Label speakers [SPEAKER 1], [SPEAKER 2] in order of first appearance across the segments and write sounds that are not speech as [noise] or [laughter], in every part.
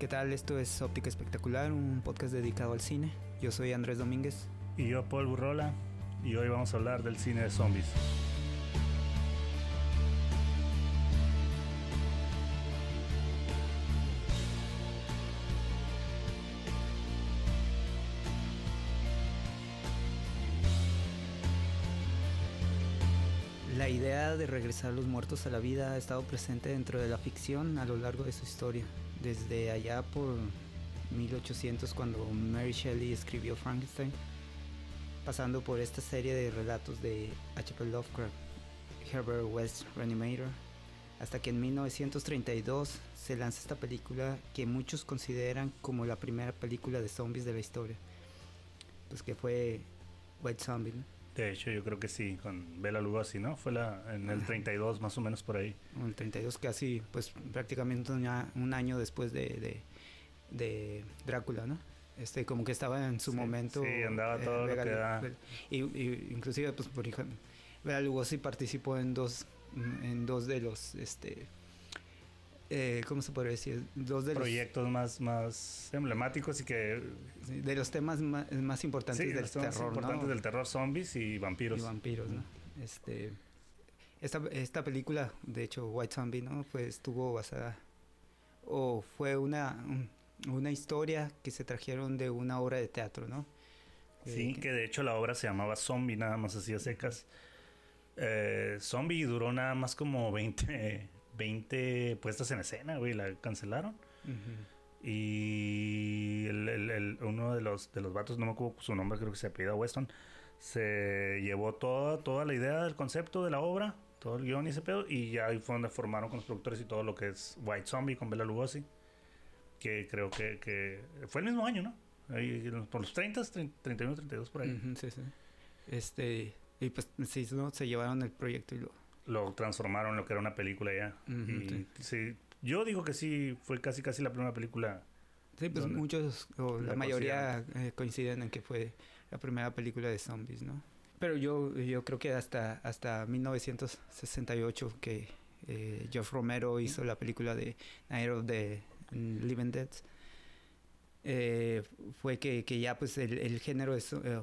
[SPEAKER 1] ¿Qué tal? Esto es Óptica Espectacular, un podcast dedicado al cine. Yo soy Andrés Domínguez.
[SPEAKER 2] Y yo, Paul Burrola. Y hoy vamos a hablar del cine de zombies.
[SPEAKER 1] La idea de regresar a los muertos a la vida ha estado presente dentro de la ficción a lo largo de su historia, desde allá por 1800 cuando Mary Shelley escribió Frankenstein, pasando por esta serie de relatos de H.P. Lovecraft, Herbert West Reanimator, hasta que en 1932 se lanza esta película que muchos consideran como la primera película de zombies de la historia, pues que fue White Zombie. ¿no?
[SPEAKER 2] De hecho, yo creo que sí, con Bela Lugosi, ¿no? Fue la, en el 32, más o menos por ahí.
[SPEAKER 1] En el 32, casi, pues prácticamente un, un año después de, de, de, Drácula, ¿no? Este, como que estaba en su
[SPEAKER 2] sí,
[SPEAKER 1] momento.
[SPEAKER 2] Sí, andaba todo eh, lo que da.
[SPEAKER 1] Y, y, inclusive, pues, por ejemplo, Bela Lugosi participó en dos, en dos de los, este, eh, ¿cómo se podría decir? Dos de
[SPEAKER 2] proyectos
[SPEAKER 1] los,
[SPEAKER 2] más, más emblemáticos y que...
[SPEAKER 1] Sí, de los temas más, más importantes
[SPEAKER 2] sí,
[SPEAKER 1] del
[SPEAKER 2] los
[SPEAKER 1] terror,
[SPEAKER 2] importantes
[SPEAKER 1] ¿no?
[SPEAKER 2] del terror, zombies y vampiros.
[SPEAKER 1] Y vampiros, ¿no? Este, esta, esta película, de hecho, White Zombie, ¿no? Pues estuvo basada... O fue una, una historia que se trajeron de una obra de teatro, ¿no?
[SPEAKER 2] Sí, eh, que, que de hecho la obra se llamaba Zombie, nada más así a secas. Eh, Zombie duró nada más como 20, 20 puestas en escena, güey, la cancelaron. Uh -huh. Y el, el, el, uno de los, de los vatos, no me acuerdo su nombre, creo que se apellida Weston, se llevó toda, toda la idea del concepto de la obra, todo el guion y ese pedo, y ya ahí fue donde formaron con los productores y todo lo que es White Zombie con Bela Lugosi, que creo que, que fue el mismo año, ¿no? Ahí, por los 30, 30, 31, 32 por ahí.
[SPEAKER 1] Uh -huh, sí, sí. Este, y pues sí, ¿no? se llevaron el proyecto y lo
[SPEAKER 2] lo transformaron en lo que era una película ya.
[SPEAKER 1] Uh -huh,
[SPEAKER 2] y,
[SPEAKER 1] sí.
[SPEAKER 2] sí. Yo digo que sí, fue casi casi la primera película.
[SPEAKER 1] Sí, pues muchos, o la,
[SPEAKER 2] la
[SPEAKER 1] mayoría eh, coinciden en que fue la primera película de zombies, ¿no? Pero yo, yo creo que hasta, hasta 1968 que eh, Geoff Romero hizo la película de Night of the Living Dead, eh, fue que, que, ya pues el, el género es... Eh,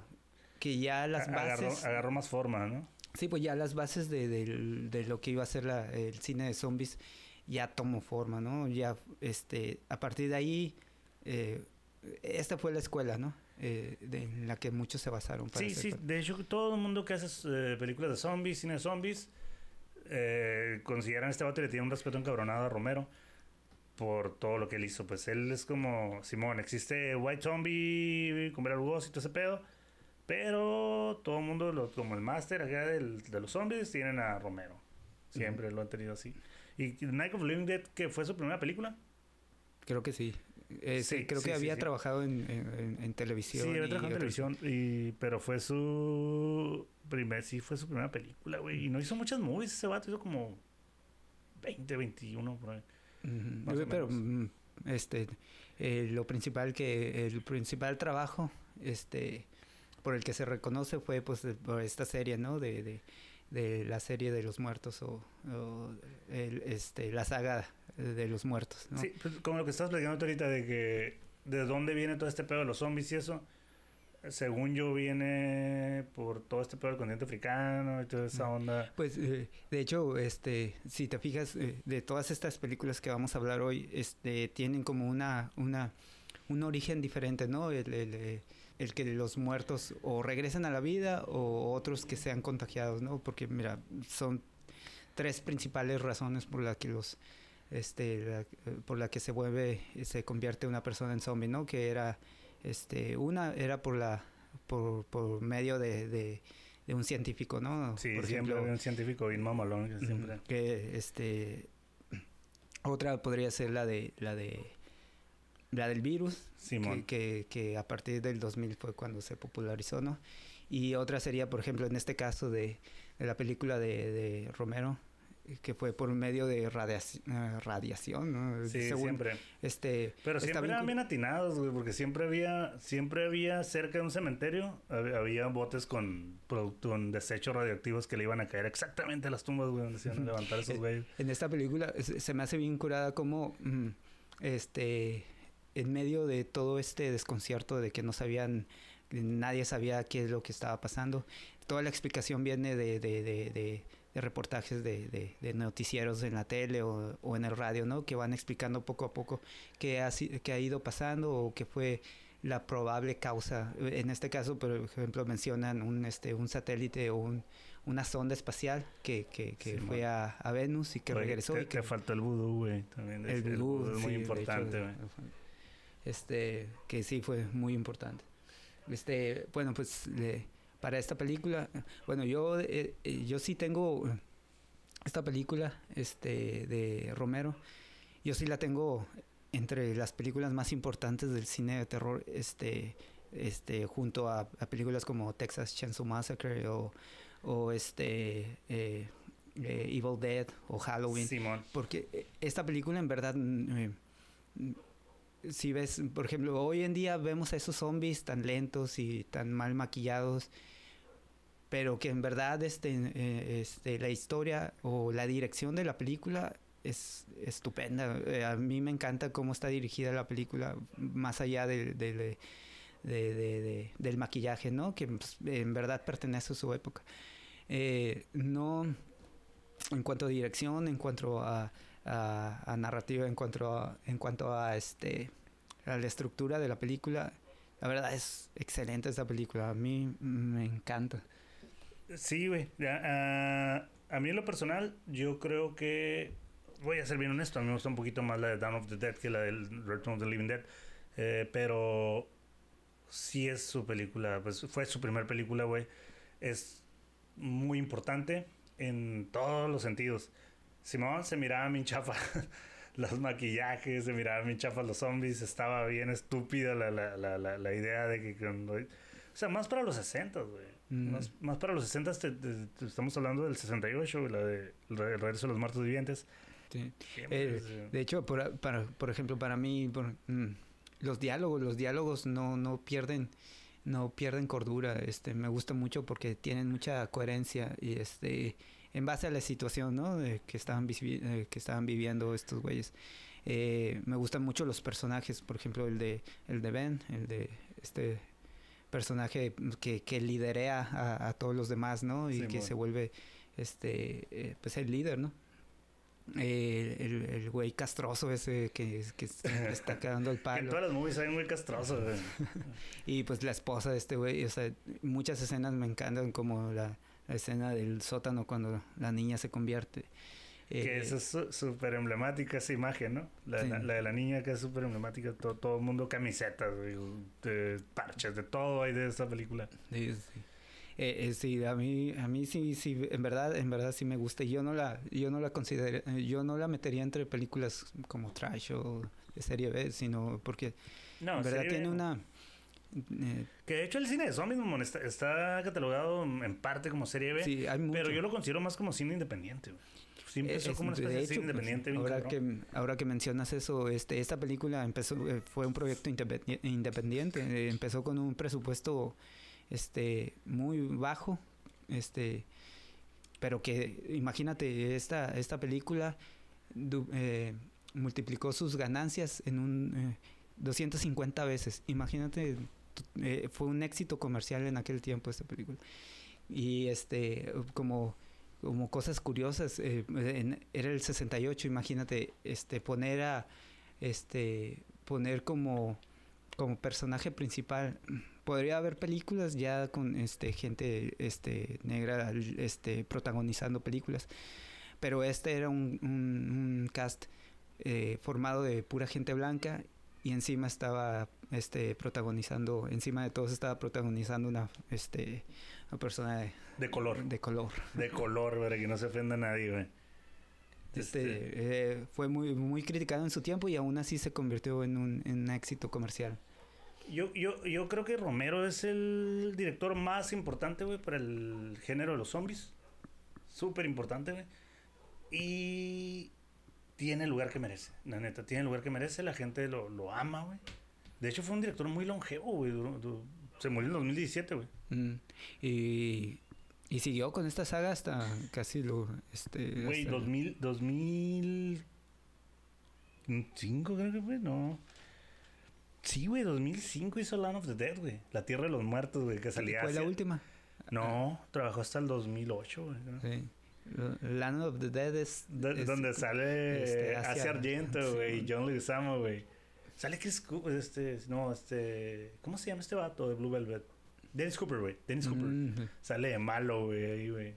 [SPEAKER 1] que ya las bases...
[SPEAKER 2] Agarró, agarró más forma, ¿no?
[SPEAKER 1] Sí, pues ya las bases de, de, de lo que iba a ser la, el cine de zombies ya tomó forma, ¿no? Ya, este, a partir de ahí, eh, esta fue la escuela, ¿no? Eh, de, en la que muchos se basaron.
[SPEAKER 2] Para sí, sí, de hecho todo el mundo que hace eh, películas de zombies, cine de zombies, consideran a este vato y le tiene un respeto encabronado a Romero por todo lo que él hizo. Pues él es como, Simón, existe White Zombie, con Bela Lugosi y todo ese pedo pero todo el mundo, lo, como el máster acá del, de los zombies, tienen a Romero. Siempre uh -huh. lo han tenido así. ¿Y Night of Living Dead, que fue su primera película?
[SPEAKER 1] Creo que sí. Eh, sí, creo
[SPEAKER 2] sí,
[SPEAKER 1] que había trabajado en, en, en, televisión.
[SPEAKER 2] Sí, había trabajado en televisión, y, pero fue su primer, sí, fue su primera película, güey. Y no hizo muchas movies, ese vato hizo como 20, 21 por ahí.
[SPEAKER 1] Uh -huh. Pero menos. este eh, lo principal que el principal trabajo este por el que se reconoce fue pues por esta serie, ¿no? De, de, de la serie de los muertos o, o el, este, la saga de los muertos, ¿no?
[SPEAKER 2] Sí, pues como lo que estás platicando ahorita de que de dónde viene todo este pedo de los zombies y eso, según yo viene por todo este pedo del continente africano y toda esa onda.
[SPEAKER 1] Pues eh, de hecho, este, si te fijas eh, de todas estas películas que vamos a hablar hoy, este, tienen como una, una un origen diferente, ¿no? El, el, el, que los muertos o regresen a la vida o otros que sean contagiados, ¿no? Porque, mira, son tres principales razones por las que los este la, por la que se vuelve se convierte una persona en zombie no que era este una era por la por, por medio de, de, de, un científico no
[SPEAKER 2] sí
[SPEAKER 1] por
[SPEAKER 2] siempre ejemplo, un científico bien mamalón que siempre.
[SPEAKER 1] que este otra podría ser la de la de la del virus,
[SPEAKER 2] Simón.
[SPEAKER 1] Que, que, que, a partir del 2000 fue cuando se popularizó, ¿no? Y otra sería, por ejemplo, en este caso de, de la película de, de, Romero, que fue por medio de radiaci uh, radiación, ¿no?
[SPEAKER 2] Sí, Según, siempre.
[SPEAKER 1] Este,
[SPEAKER 2] Pero siempre eran bien atinados, güey, porque siempre había, siempre había cerca de un cementerio, había, había botes con, con desechos radioactivos que le iban a caer exactamente a las tumbas, güey, donde se iban a levantar esos [laughs] güeyes.
[SPEAKER 1] En esta película se me hace bien curada como, mm, este en medio de todo este desconcierto de que no sabían, nadie sabía qué es lo que estaba pasando, toda la explicación viene de, de, de, de reportajes de, noticieros en la tele o, o, en el radio, ¿no? Que van explicando poco a poco qué ha, qué ha ido pasando o qué fue la probable causa. En este caso, por ejemplo, mencionan un, este, un satélite o un, una sonda espacial que, que, que fue a, a, Venus y que regresó.
[SPEAKER 2] Que, y
[SPEAKER 1] que
[SPEAKER 2] faltó el vudú, güey. También
[SPEAKER 1] el, vudú,
[SPEAKER 2] es muy importante, güey.
[SPEAKER 1] Este, que sí fue muy importante. Este, bueno, pues para esta película, bueno, yo, eh, eh, yo sí tengo esta película este, de Romero. Yo sí la tengo entre las películas más importantes del cine de terror, este, este, junto a, películas como Texas Chainsaw Massacre o, o este eh, eh, Evil Dead o Halloween. Porque esta película en verdad, mm, si ves, por ejemplo, hoy en día vemos a esos zombies tan lentos y tan mal maquillados, pero que en verdad este, este, la historia o la dirección de la película es estupenda. Eh, a mí me encanta cómo está dirigida la película, más allá del, del, del maquillaje, ¿no? Que pues, en verdad pertenece a su época. Eh, no, en cuanto a dirección, en cuanto a, a, narrativa, en cuanto a, en cuanto a, este, a la estructura de la película, la verdad es excelente esta película. A mí me encanta.
[SPEAKER 2] Sí, güey. a mí en lo personal, yo creo que voy a ser bien honesto, a mí me gusta un poquito más la de Dawn of the Dead que la del Return of the Living Dead. Eh, pero sí es su película, pues fue su primer película, güey. Es muy importante en todos los sentidos. Simón se miraba mi chafa [laughs] los maquillajes, se miraba mi chafa los zombies, estaba bien estúpida la, la, la, la, idea de que cuando... O sea, más para los 60, güey. Mm. Más, más, para los 60, estamos hablando del 68, la de El regreso de los muertos vivientes.
[SPEAKER 1] Eh, de hecho, por, para, por ejemplo, para mí, mm, los diálogos, los diálogos no, no pierden no pierden cordura, este, me gusta mucho porque tienen mucha coherencia y este, en base a la situación, ¿no? que estaban eh, que estaban viviendo estos güeyes. Eh, me gustan mucho los personajes, por ejemplo, el de el de Ben, el de este personaje que, que liderea a, todos los demás, ¿no? Y que se vuelve este pues el líder, ¿no? Eh, el, el güey castroso ese que, que está [laughs] quedando el palo.
[SPEAKER 2] en todas las movies hay muy castroso, [laughs]
[SPEAKER 1] y pues la esposa de este güey, o sea, muchas escenas me encantan como la, escena del sótano cuando la niña se convierte.
[SPEAKER 2] que eh, esa es súper emblemática esa imagen, ¿no? La, de la niña que es súper emblemática, todo, todo el mundo camisetas, de parches, de todo hay de esa película.
[SPEAKER 1] Sí, sí. Eh, eh, sí, a mí, a mí sí, sí, en verdad, en verdad sí me gusta. Yo no la, yo no la considero, eh, yo no la metería entre películas como trash o de serie B, sino porque en verdad tiene una
[SPEAKER 2] eh, que de hecho el cine de zombies está, está, catalogado en parte como serie B, sí, hay pero yo lo considero más como cine independiente. Siempre es, como una especie de, cine independiente.
[SPEAKER 1] Pues, ahora, que, ahora que mencionas eso, este, esta película empezó, fue un proyecto independiente, empezó con un presupuesto este, muy bajo, este, pero que imagínate, esta, esta película eh, multiplicó sus ganancias en un 250 eh, veces. Imagínate, eh, fue un éxito comercial en aquel tiempo esta película. Y este, como como cosas curiosas, era el 68, imagínate, este, poner a, este, poner como, como personaje principal podría haber películas ya con este gente este negra este protagonizando películas pero este era un, cast eh, formado de pura gente blanca y encima estaba este protagonizando encima de todos estaba protagonizando una este una persona de,
[SPEAKER 2] de color
[SPEAKER 1] de color
[SPEAKER 2] de color para que no se ofenda a nadie güey.
[SPEAKER 1] Este, este... Eh, fue muy muy criticado en su tiempo y aún así se convirtió en un, en un éxito comercial
[SPEAKER 2] yo, yo, yo creo que Romero es el director más importante, güey, para el género de los zombies. Súper importante, güey. Y tiene el lugar que merece, la neta, tiene el lugar que merece, la gente lo, lo ama, güey. De hecho, fue un director muy longevo, güey. Se murió en 2017, güey.
[SPEAKER 1] Mm. Y, y siguió con esta saga hasta casi lo... Este,
[SPEAKER 2] güey, 2000, 2005 creo que fue, no. Sí, güey, 2005 hizo Land of the Dead, güey. La Tierra de los Muertos, güey, que salía.
[SPEAKER 1] ¿Fue la última?
[SPEAKER 2] No, trabajó hasta el 2008, güey. Sí.
[SPEAKER 1] Land of the Dead es...
[SPEAKER 2] donde sale este, hacia, Argento, güey, y John Leguizamo, güey. Sale Chris Cooper, este... No, este... ¿Cómo se llama este vato de Blue Velvet? Dennis Cooper, güey. Dennis Cooper. Mm, sale de malo, güey, ahí, güey.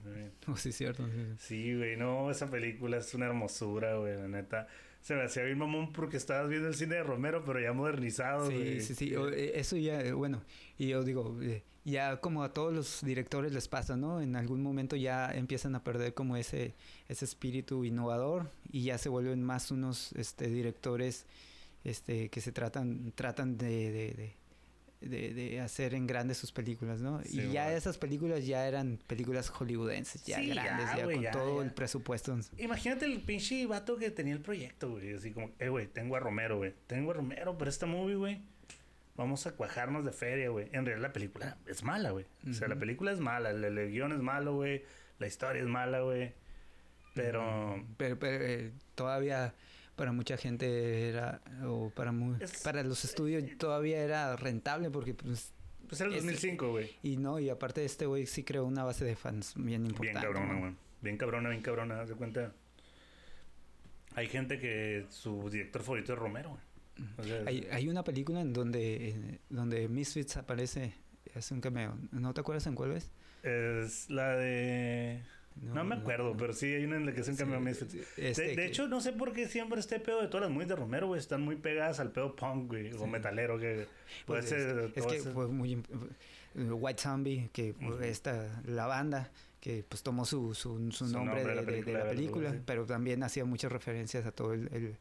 [SPEAKER 1] Oh, sí, cierto.
[SPEAKER 2] Sí, güey. no, esa película es una hermosura, güey, la neta se me hacía bien mamón porque estabas viendo el cine de Romero, pero ya modernizado.
[SPEAKER 1] Sí, sí, sí. Eh, eso ya, eh, bueno, y yo digo, eh, ya como a todos los directores les pasa, ¿no? En algún momento ya empiezan a perder como ese, ese espíritu innovador y ya se vuelven más unos este, directores este, que se tratan, tratan de de, de, hacer en grande sus películas, ¿no? y ya esas películas ya eran películas hollywoodenses, ya grandes, ya, con todo el presupuesto.
[SPEAKER 2] Imagínate el pinche vato que tenía el proyecto, güey. Así como, eh, güey, tengo a Romero, güey. Tengo a Romero para esta movie, güey. Vamos a cuajarnos de feria, güey. En realidad la película es mala, güey. O sea, la película es mala, el, el guion es malo, güey. La historia es mala, güey. Pero...
[SPEAKER 1] Pero, pero eh, todavía para mucha gente era, o para, muy, para los estudios todavía era rentable porque pues...
[SPEAKER 2] Pues era el 2005, güey.
[SPEAKER 1] Y no, y aparte este güey sí creó una base de fans bien importante.
[SPEAKER 2] Bien cabrona, güey. Bien cabrona, bien cabrona, de cuenta. Hay gente que su director favorito es Romero,
[SPEAKER 1] güey. Hay, hay, una película en donde, donde Misfits aparece, hace un cameo. ¿No te acuerdas en cuál es?
[SPEAKER 2] Es la de... No, me acuerdo, pero sí hay una en la que se un cambio este de, hecho, no sé por qué siempre este pedo de todas las muy de Romero, güey, están muy pegadas al pedo punk, güey, o metalero, que puede
[SPEAKER 1] pues
[SPEAKER 2] ser.
[SPEAKER 1] Es, que fue muy. White Zombie, que esta, la banda, que pues tomó su, su, su, nombre, de, la película, pero también hacía muchas referencias a todo el, el,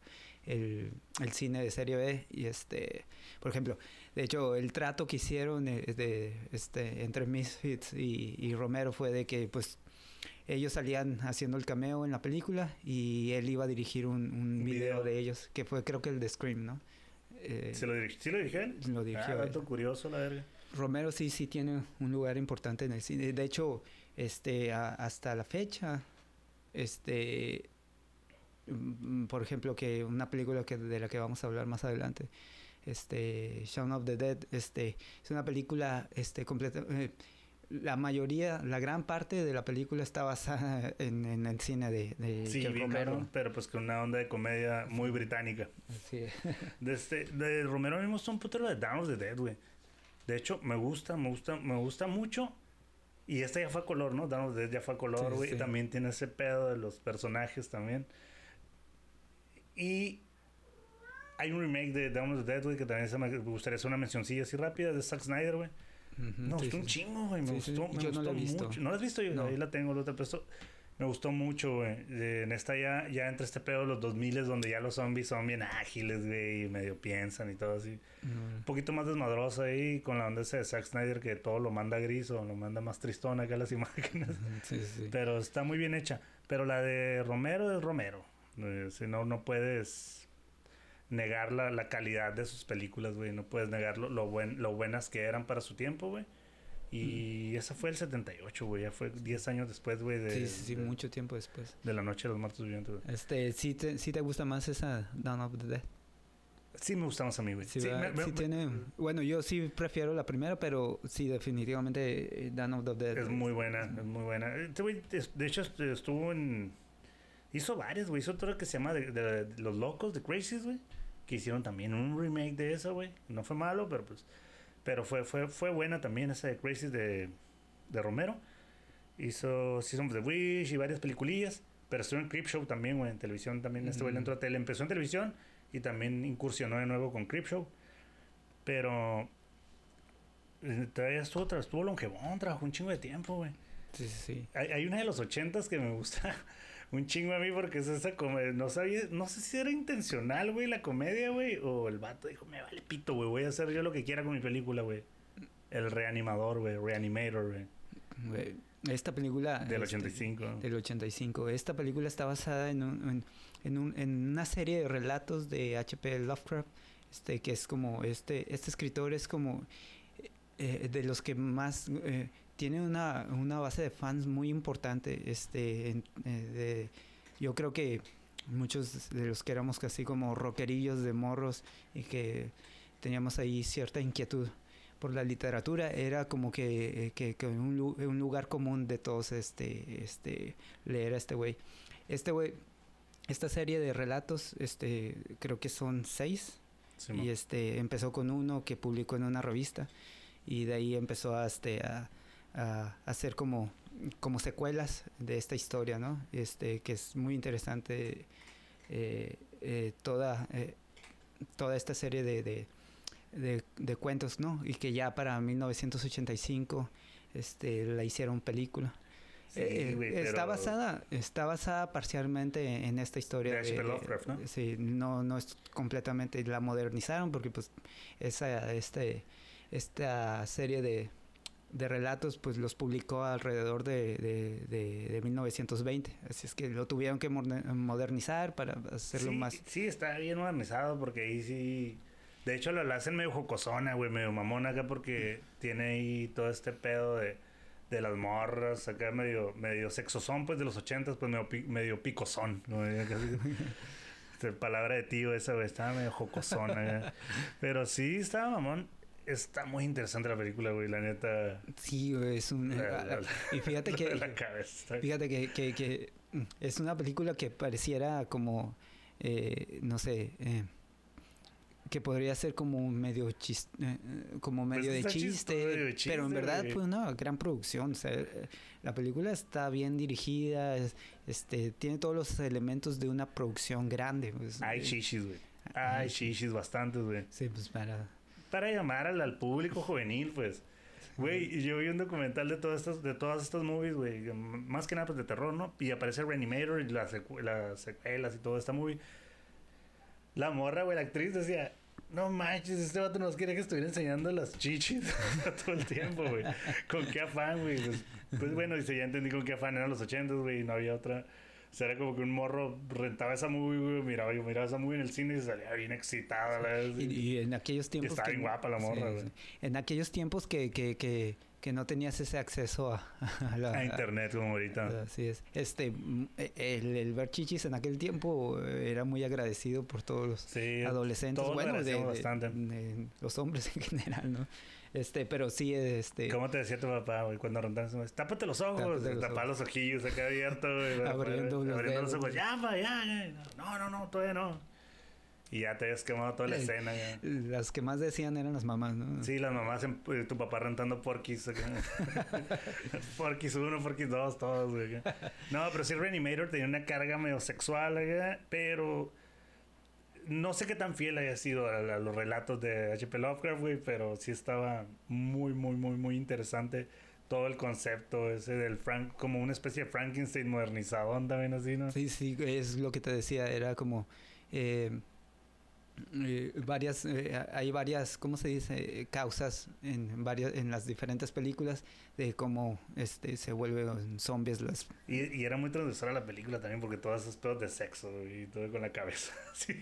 [SPEAKER 1] el, cine de serie B. Y este, por ejemplo, de hecho, el trato que hicieron eh, de, este, entre Misfits y, y Romero fue de que pues ellos salían haciendo el cameo en la película y él iba a dirigir un, un video, de ellos, que fue creo que el de Scream, ¿no?
[SPEAKER 2] Eh, ¿Se lo dirigió? ¿Sí lo dirigió
[SPEAKER 1] Lo dirigió.
[SPEAKER 2] Ah, dato curioso, la verga.
[SPEAKER 1] Romero sí, sí tiene un lugar importante en el cine. De hecho, este, hasta la fecha, este, por ejemplo, que una película que, de la que vamos a hablar más adelante, este, Shaun of the Dead, este, es una película, este, completa, eh, la mayoría, la gran parte de la película está basada [laughs] en, el cine de, de
[SPEAKER 2] sí, Romero. pero pues con una onda de comedia muy británica. [laughs] De, este, de Romero me gusta un putero de Down of the Dead, güey. De hecho, me gusta, me gusta, me gusta mucho. Y esta ya fue a color, ¿no? Down of the Dead ya fue a color, güey. también tiene ese pedo de los personajes también. Y hay un remake de Down of the Dead, güey, que también se me gustaría hacer una mencioncilla así rápida de Zack Snyder, güey me gustó un chingo, güey. Me gustó, me gustó no mucho. ¿No la has visto? Yo, Ahí la tengo, lo te puesto. Me gustó mucho, güey. En esta ya, ya entre este pedo de los 2000 donde ya los zombies son bien ágiles, güey, y medio piensan y todo así. Un poquito más desmadroso ahí con la onda esa de Zack Snyder que todo lo manda gris o lo manda más tristón acá las [laughs] imágenes. Sí, sí. Pero está muy bien hecha. Pero la de Romero es Romero. Eh, si no, no puedes negar la, la calidad de sus películas, güey. No puedes negar lo, lo, buen, lo buenas que eran para su tiempo, güey. Y esa fue el 78, güey. Ya fue 10 años después, güey. De,
[SPEAKER 1] sí, sí, sí, mucho tiempo después.
[SPEAKER 2] De la noche de los muertos vivientes, güey.
[SPEAKER 1] Este, ¿sí te, ¿sí te gusta más esa Dawn of the Dead?
[SPEAKER 2] Sí me gusta más a mí, güey.
[SPEAKER 1] Sí, tiene... Bueno, yo sí prefiero la primera, pero sí, definitivamente eh, Dawn of the Dead.
[SPEAKER 2] Es muy buena, es muy buena. Este de hecho, estuvo en... Hizo varias, güey. Hizo otra que se llama de, Los Locos, de Crazies, güey que hicieron también un remake de eso, güey. No fue malo, pero pues. Pero fue, fue, fue buena también esa de Crazy de, de Romero. Hizo Season of the Wish y varias peliculillas. Pero estuvo en Creepshow también, güey. En televisión también. Este güey le entró a tele. Empezó en televisión y también incursionó de nuevo con Creepshow. Pero. Eh, todavía estuvo, estuvo longevón, trabajó un chingo de tiempo, güey.
[SPEAKER 1] Sí, sí, sí.
[SPEAKER 2] Hay, hay una de los ochentas que me gusta un chingo a mí porque es esa comedia. No sabía, no sé si era intencional, güey, la comedia, güey. O el vato dijo, me vale pito, güey. Voy a hacer yo lo que quiera con mi película, güey. El reanimador, güey. Reanimator,
[SPEAKER 1] güey. Esta película...
[SPEAKER 2] Del 85.
[SPEAKER 1] Este, del 85. Esta película está basada en, un, en, un, en una serie de relatos de H.P. Lovecraft. Este, que es como... Este, este escritor es como... Eh, de los que más... Eh, tiene una, una base de fans muy importante. Este, eh, yo creo que muchos de los que éramos casi como rockerillos de morros y que teníamos ahí cierta inquietud por la literatura era como que, que, que un, un, lugar común de todos este, este, leer a este güey. Este güey, esta serie de relatos, este, creo que son seis. y este, empezó con uno que publicó en una revista. Y de ahí empezó a, este, a, a hacer como, como secuelas de esta historia, ¿no? Este, que es muy interesante eh, eh, toda, eh, toda esta serie de de, cuentos, ¿no? Y que ya para 1985 este, la hicieron película. Está basada está basada parcialmente en esta historia
[SPEAKER 2] de, de Lovecraft, ¿no?
[SPEAKER 1] Sí, no no es completamente la modernizaron porque pues esa este esta serie de, de relatos pues los publicó alrededor de, de, de, 1920 así es que lo tuvieron que modernizar para hacerlo más
[SPEAKER 2] sí está bien modernizado porque ahí sí de hecho, lo hacen medio jocosona, güey, medio mamona acá porque tiene ahí todo este pedo de, de las morras, acá medio, medio sexosón, pues de los ochentas, pues medio, medio picosón. ¿no? [laughs] Palabra de tío esa, güey, estaba medio jocosona. Pero sí, estaba mamón. Está muy interesante la película, güey, la neta.
[SPEAKER 1] Sí, güey, es un... y fíjate [laughs] que... fíjate que, que, que, mm, es una película que pareciera como, eh, no sé... Eh, que podría ser como un medio chiste, eh, como pues medio, de chiste, pero en verdad fue una gran producción. O sea, eh, la película está bien dirigida, este, tiene todos los elementos de una producción grande. Pues,
[SPEAKER 2] Hay chichis, güey. Hay chichis bastantes, güey.
[SPEAKER 1] Sí, pues para...
[SPEAKER 2] Para llamar al, público juvenil, pues. Güey, yo vi un documental de todas estas, de todas estas movies, güey. Más que nada pues, de terror, ¿no? Y aparece Reanimator y las, las secuelas y toda esta movie. La morra, güey, la actriz decía, no manches, este vato nos quiere que estuviera enseñando las chichis [laughs] todo el tiempo, güey. ¿Con qué afán, güey? Pues, pues, bueno, dice, ya entendí con qué afán eran los ochentas, güey, y no había otra. O sea, era como que un morro rentaba esa movie, miraba, yo miraba esa movie en el cine y se salía bien excitada. la
[SPEAKER 1] y, y, en aquellos tiempos...
[SPEAKER 2] estaba bien guapa la morra.
[SPEAKER 1] En aquellos tiempos que, que, que que no tenías ese acceso a,
[SPEAKER 2] a, internet como ahorita.
[SPEAKER 1] Así es. Este, el, el, ver chichis en aquel tiempo eh, era muy agradecido por todos los adolescentes, bueno, de, bastante. los hombres en general, ¿no? Este, pero sí, este...
[SPEAKER 2] ¿Cómo te decía tu papá, güey, cuando rondas? Tápate los ojos, tapa los ojillos acá abiertos, güey. abriendo, abriendo los ojos, ya, ya, ya. No, no, no, todavía no. Y ya te habías quemado toda la escena. Ya.
[SPEAKER 1] Las que más decían eran las mamás, ¿no?
[SPEAKER 2] Sí, las mamás, en, eh, tu papá rentando Porquis. porquis 1, Porquis 2, todos, güey. No, pero sí, Reanimator tenía una carga medio sexual, güey, pero no sé qué tan fiel haya sido a, los relatos de H.P. Lovecraft, güey, pero sí estaba muy, muy, muy, muy interesante todo el concepto ese del Frank, como una especie de Frankenstein modernizado, también así, ¿no?
[SPEAKER 1] Sí, sí, es lo que te decía, era como... Eh, eh, varias eh, hay varias cómo se dice causas en varias en las diferentes películas de cómo este se vuelven zombies las
[SPEAKER 2] y, era muy transversal la película también porque todas esas pedos de sexo y todo con la cabeza [laughs] sí,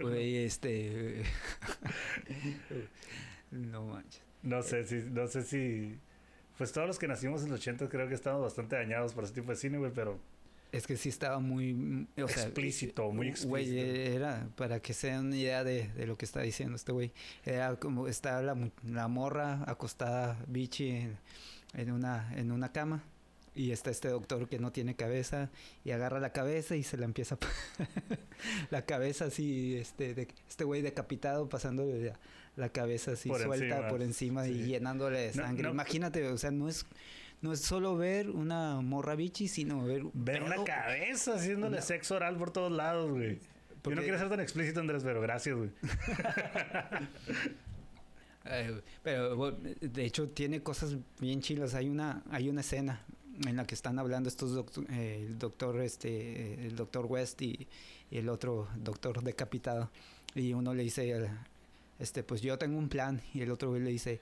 [SPEAKER 1] este [laughs] no manches.
[SPEAKER 2] No sé si no sé si pues todos los que nacimos en los 80 creo que estamos bastante dañados por ese tipo de cine güey pero
[SPEAKER 1] es que sí estaba muy...
[SPEAKER 2] O explícito, muy explícito.
[SPEAKER 1] Güey, era, para que se den una idea de, de, lo que está diciendo este güey, era como, está la, la morra acostada, bichi, en, en, una, en una cama, y está este doctor que no tiene cabeza, y agarra la cabeza y se la empieza... [laughs] la cabeza así, este de, este güey decapitado, pasándole la, cabeza así suelta por encima y llenándole de sangre. Imagínate, o sea, no es no es solo ver una morra bichi, sino ver...
[SPEAKER 2] Ver una cabeza haciéndole sexo oral por todos lados, güey. Yo no quiero ser tan explícito, Andrés, pero gracias, güey. [laughs]
[SPEAKER 1] pero de hecho tiene cosas bien chilas. Hay una, hay una escena en la que están hablando estos doctor, eh, el doctor este el doctor West y, el otro doctor decapitado y uno le dice este pues yo tengo un plan y el otro le dice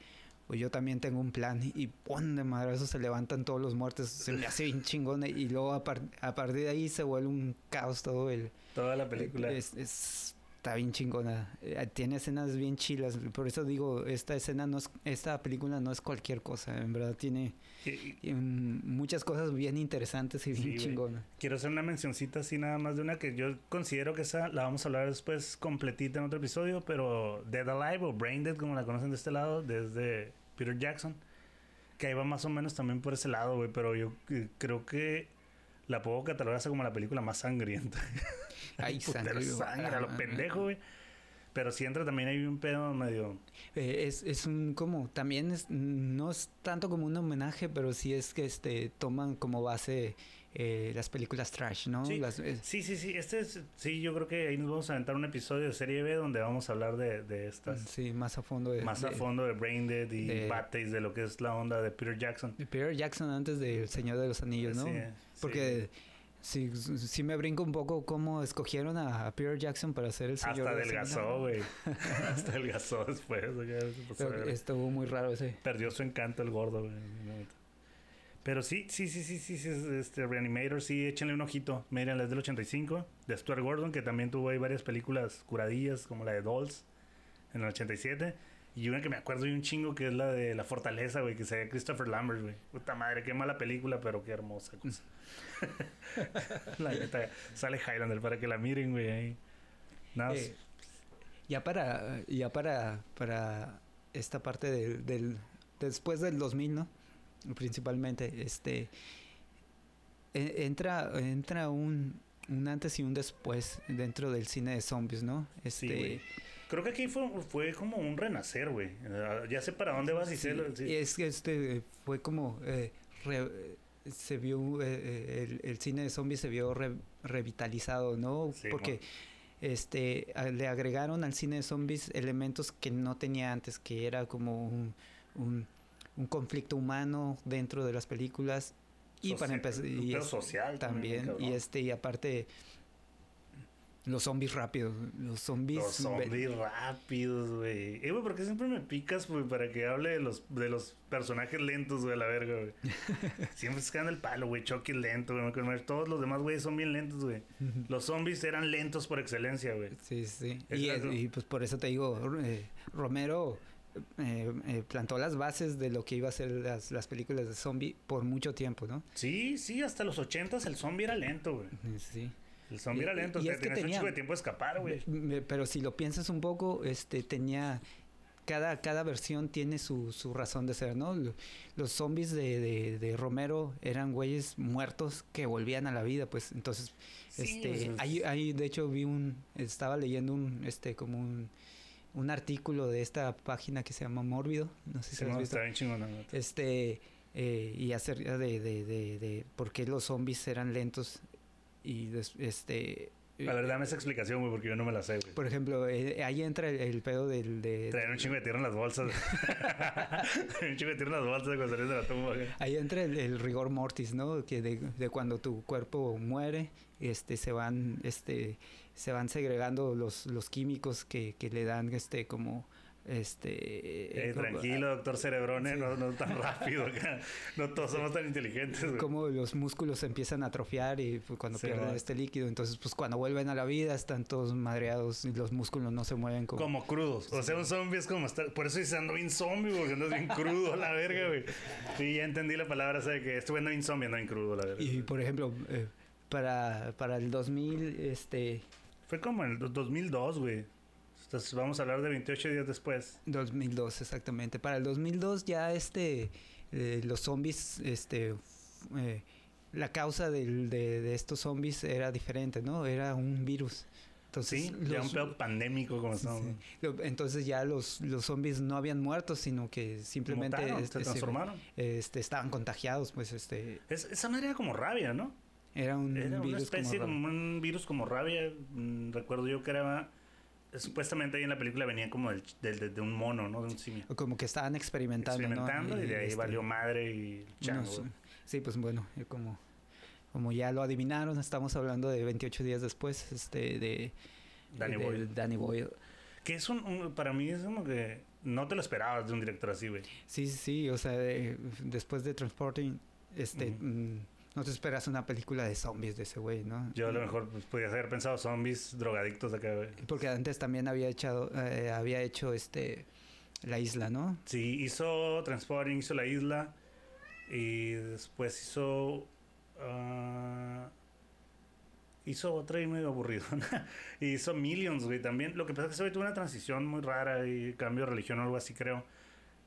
[SPEAKER 1] pues yo también tengo un plan y pon de eso se levantan todos los muertos, se me hace bien chingón y luego a, partir de ahí se vuelve un caos todo el...
[SPEAKER 2] Toda la película.
[SPEAKER 1] Es, está bien chingona. Eh, tiene escenas bien chilas. Por eso digo, esta escena no es, esta película no es cualquier cosa. En verdad tiene muchas cosas bien interesantes y bien chingonas.
[SPEAKER 2] Quiero hacer una mencioncita así nada más de una que yo considero que esa la vamos a hablar después completita en otro episodio, pero Dead Alive o Brain Dead, como la conocen de este lado, desde Peter Jackson. Que ahí va más o menos también por ese lado, güey. Pero yo eh, creo que la puedo catalogar como la película más sangrienta. [laughs]
[SPEAKER 1] Ay, [laughs] sangre.
[SPEAKER 2] sangre a lo pendejo, güey. Pero si entra también hay un pedo medio...
[SPEAKER 1] Eh, es, es un como... También es, no es tanto como un homenaje, pero sí es que este toman como base eh, las películas trash, ¿no?
[SPEAKER 2] Sí,
[SPEAKER 1] eh,
[SPEAKER 2] sí, sí, sí, Este es... Sí, yo creo que ahí nos vamos a aventar un episodio de Serie B donde vamos a hablar de, de estas...
[SPEAKER 1] Sí, más a fondo
[SPEAKER 2] de... Más a fondo de Brain Dead y de, Bad de lo que es la onda de Peter Jackson.
[SPEAKER 1] De Peter Jackson antes de El Señor de los Anillos, ¿no? Sí, Porque... Sí, sí me brinco un poco cómo escogieron a, Peter Jackson para hacer el señor.
[SPEAKER 2] Hasta adelgazó, güey. [laughs] Hasta adelgazó después.
[SPEAKER 1] Estuvo muy raro ese.
[SPEAKER 2] Perdió su encanto el gordo, güey. Pero sí, sí, sí, sí, sí, sí, este Reanimator, sí, échenle un ojito. Miren, es del 85, de Stuart Gordon, que también tuvo ahí varias películas curadillas, como la de Dolls, en el 87. Y una que me acuerdo y un chingo que es la de La Fortaleza, güey, que se ve Christopher Lambert, güey. Puta madre, qué mala película, pero qué hermosa cosa. [laughs] la neta, sale Highlander para que la miren, güey, ahí. Nada. Eh,
[SPEAKER 1] ya para, ya para, para esta parte del, del, después del 2000, ¿no? Principalmente, este, e, entra, entra un, un antes y un después dentro del cine de zombies, ¿no?
[SPEAKER 2] Este, Creo que aquí fue, fue como un renacer, güey. Ah, ya sé para dónde vas y sé...
[SPEAKER 1] Es que este fue como... Eh, se vio... Eh, eh, el, cine de zombies se vio revitalizado, ¿no? Porque... Este, le agregaron al cine de zombies elementos que no tenía antes, que era como un, un, conflicto humano dentro de las películas y para empezar y
[SPEAKER 2] social
[SPEAKER 1] también y este y aparte los zombies rápidos. Los zombies.
[SPEAKER 2] Los zombies rápidos, güey. Eh, güey, ¿por qué siempre me picas, güey? Para que hable de los, de los personajes lentos, güey, la verga, güey. [laughs] siempre se quedan el palo, güey. Chucky lento, güey. Todos los demás, güey, son bien lentos, güey. los zombies eran lentos por excelencia, güey.
[SPEAKER 1] Sí, sí. Y, pues por eso te digo, eh, Romero. Eh, eh, plantó las bases de lo que iba a ser las, las películas de zombie por mucho tiempo, ¿no?
[SPEAKER 2] Sí, sí, hasta los ochentas el zombie era lento, güey.
[SPEAKER 1] Sí.
[SPEAKER 2] El zombie era lento, y, es que tenía, de tiempo de escapar, güey.
[SPEAKER 1] Pero si lo piensas un poco, este tenía cada, cada versión tiene su, su razón de ser, ¿no? Los zombies de, de, Romero eran güeyes muertos que volvían a la vida, pues entonces, este, ahí, ahí de hecho vi un, estaba leyendo un, este, como un, un artículo de esta página que se llama Mórbido, no sé si lo has visto. Este, eh, y acerca de, de, de, de por qué los zombies eran lentos y este
[SPEAKER 2] la verdad, dame esa explicación, güey, porque yo no me la sé, güey.
[SPEAKER 1] Por ejemplo, eh, ahí entra el, pedo del... De,
[SPEAKER 2] Traer un chingo de tierra en las bolsas. [laughs] [laughs] un chingo de tierra en las bolsas cuando sales de la tumba, güey.
[SPEAKER 1] Ahí entra el, rigor mortis, ¿no? Que de, de, cuando tu cuerpo muere, este, se van, este, se van segregando los, los químicos que, que le dan, este, como este,
[SPEAKER 2] eh, tranquilo, doctor Cerebrone, no, no, tan [laughs] rápido. no todos somos tan inteligentes.
[SPEAKER 1] Como los músculos empiezan a atrofiar y pues, cuando pierden este líquido, entonces pues cuando vuelven a la vida están todos madreados y los músculos no se mueven
[SPEAKER 2] como... Como crudos. O sea, un zombie es como estar... Por eso dice ando bien zombie, porque andas bien crudo a la [laughs] verga, güey. Sí, ya entendí la palabra, ¿sabes? Que estuve ando bien zombie, ando bien crudo a la verga.
[SPEAKER 1] Y por ejemplo, eh, para, para el 2000, este...
[SPEAKER 2] Fue como en el 2002, güey. Entonces vamos a hablar de 28 días después.
[SPEAKER 1] 2002, exactamente. Para el 2002 ya este, eh, los zombies, este, eh, la causa del, de, estos zombies era diferente, ¿no? Era un virus.
[SPEAKER 2] Entonces, sí, ya un pedo pandémico como estamos.
[SPEAKER 1] Entonces ya los, los zombies no habían muerto, sino que simplemente
[SPEAKER 2] este, se transformaron.
[SPEAKER 1] este, estaban contagiados, pues este.
[SPEAKER 2] esa manera era como rabia, ¿no?
[SPEAKER 1] Era un
[SPEAKER 2] era
[SPEAKER 1] virus
[SPEAKER 2] una especie como, como, un virus como rabia. Mm, recuerdo yo que era supuestamente ahí en la película venía como del, de, un mono, ¿no? De un simio.
[SPEAKER 1] Como que estaban experimentando.
[SPEAKER 2] Experimentando y, de ahí este, valió madre y chango.
[SPEAKER 1] sí, pues bueno, como, como ya lo adivinaron, estamos hablando de 28 días después, este, de
[SPEAKER 2] Danny Boyle.
[SPEAKER 1] Danny Boyle.
[SPEAKER 2] Que es un, para mí es como que no te lo esperabas de un director así, güey.
[SPEAKER 1] Sí, sí, sí, o sea, después de Transporting, este, no te esperas una película de zombies de ese güey, ¿no?
[SPEAKER 2] Yo a lo mejor pues, haber pensado zombies drogadictos de acá, güey.
[SPEAKER 1] Porque antes también había echado, eh, había hecho este la isla, ¿no?
[SPEAKER 2] Sí, hizo Transporting, hizo la isla y después hizo ah, hizo otra y medio aburrido. [laughs] hizo Millions, güey, también. Lo que pasa es que se tuvo una transición muy rara y cambio de religión o algo así, creo.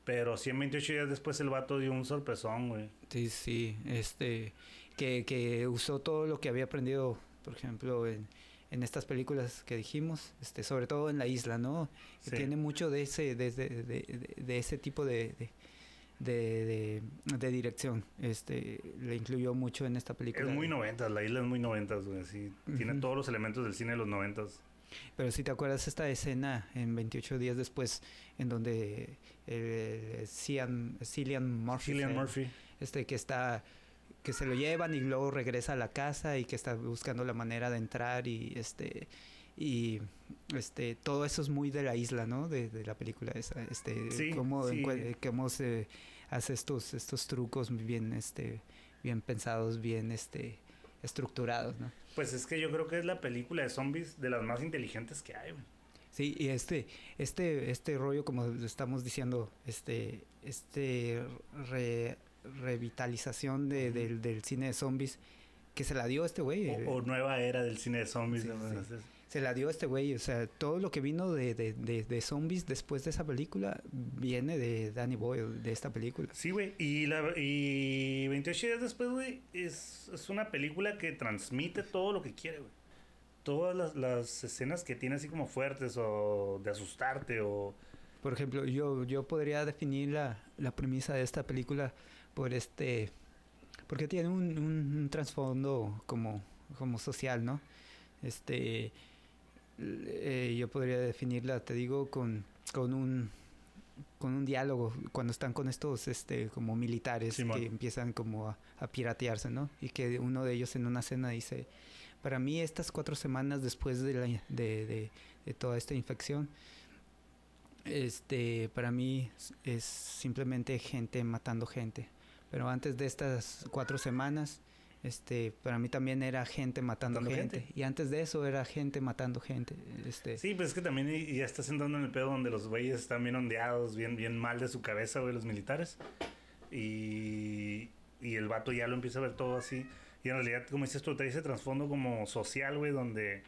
[SPEAKER 2] Pero 128 días después el vato dio un sorpresón, güey.
[SPEAKER 1] Sí, sí, este, que, que usó todo lo que había aprendido, por ejemplo, en, en estas películas que dijimos, este, sobre todo en la isla, ¿no? Que
[SPEAKER 2] Sí.
[SPEAKER 1] tiene mucho de ese, de, de, de- de ese tipo de, de, dirección. Este, le incluyó mucho en esta película.
[SPEAKER 2] Es muy noventas, la isla es muy noventas, güey. Sí, tiene
[SPEAKER 1] Ujú.
[SPEAKER 2] todos los elementos del cine de los noventas.
[SPEAKER 1] Pero si te acuerdas esta escena en 28 días después, en donde eh, Cian, Cillian Murphy,
[SPEAKER 2] Cillian Murphy.
[SPEAKER 1] este que está que se lo llevan y luego regresa a la casa y que está buscando la manera de entrar y este y este todo eso es muy de la isla no de, de la película esa este
[SPEAKER 2] Sí,
[SPEAKER 1] cómo,
[SPEAKER 2] sí.
[SPEAKER 1] cómo se hace estos estos trucos bien este bien pensados bien este estructurados no
[SPEAKER 2] Pues es que yo creo que es la película de zombies de las más inteligentes que hay.
[SPEAKER 1] Sí, y este, este, este rollo, como estamos diciendo, este, este re- revitalización de- del, del cine de zombies, que se la dio este güey. eh,
[SPEAKER 2] O, o nueva era del cine de zombies.
[SPEAKER 1] Sí,
[SPEAKER 2] ¿no?
[SPEAKER 1] sí.
[SPEAKER 2] Entonces,
[SPEAKER 1] Se la dio este güey. O sea, todo lo que vino de, de, de, de zombies después de esa película viene de Danny Boyle, de esta película.
[SPEAKER 2] Sí, güey. Y, la, y 28 días después, güey, es, es una película que transmite todo lo que quiere, güey. Todas las, las escenas que tiene así como fuertes o de asustarte o...
[SPEAKER 1] Por ejemplo, yo, yo podría definir la, la premisa de esta película por este... Porque tiene un, un, un trasfondo como, como social, ¿no? Este... eh, yo podría definirla, te digo, con, con un con un diálogo cuando están con estos este como militares
[SPEAKER 2] Simón.
[SPEAKER 1] que empiezan como a, a piratearse, ¿no? Y que uno de ellos en una cena dice, para mí estas cuatro semanas después de, la, de, de, de toda esta infección, este, para mí es- es simplemente gente matando gente. Pero antes de estas cuatro semanas, este, para mí también era gente matando gente.
[SPEAKER 2] gente.
[SPEAKER 1] Y antes de eso era gente matando gente. Este,
[SPEAKER 2] Sí, pues es que también ya estás entrando en el pedo donde los güeyes están bien ondeados, bien, bien mal de su cabeza, güey, los militares. Y, y el vato ya lo empieza a ver todo así. Y en realidad, como dices tú, te dice trasfondo como social, güey, donde,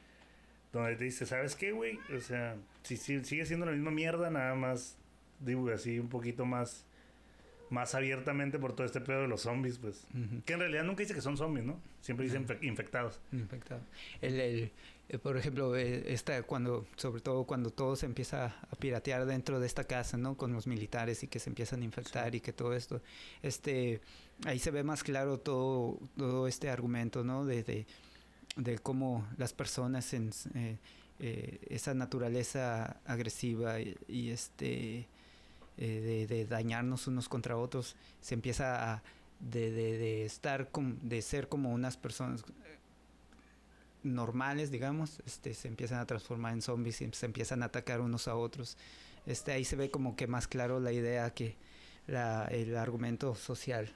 [SPEAKER 2] donde te dice, ¿sabes qué, güey? O sea, si, si sigue siendo la misma mierda, nada más, digo, así un poquito más, más abiertamente por todo este pedo de los zombies, pues. Que en realidad nunca dice que son zombies, ¿no? Siempre dice infe- infectados.
[SPEAKER 1] Infectado. El, el, eh, por ejemplo, eh, esta, cuando, sobre todo cuando todo se empieza a piratear dentro de esta casa, ¿no? Con los militares y que se empiezan a infectar y que todo esto, este, ahí se ve más claro todo, todo este argumento, ¿no? De, de, de cómo las personas en eh, eh, esa naturaleza agresiva y, y este eh, de, de dañarnos unos contra otros se empieza a de, de, de estar com- de ser como unas personas eh, normales digamos este se empiezan a transformar en zombies y se empiezan a atacar unos a otros este ahí se ve como que más claro la idea que la, el argumento social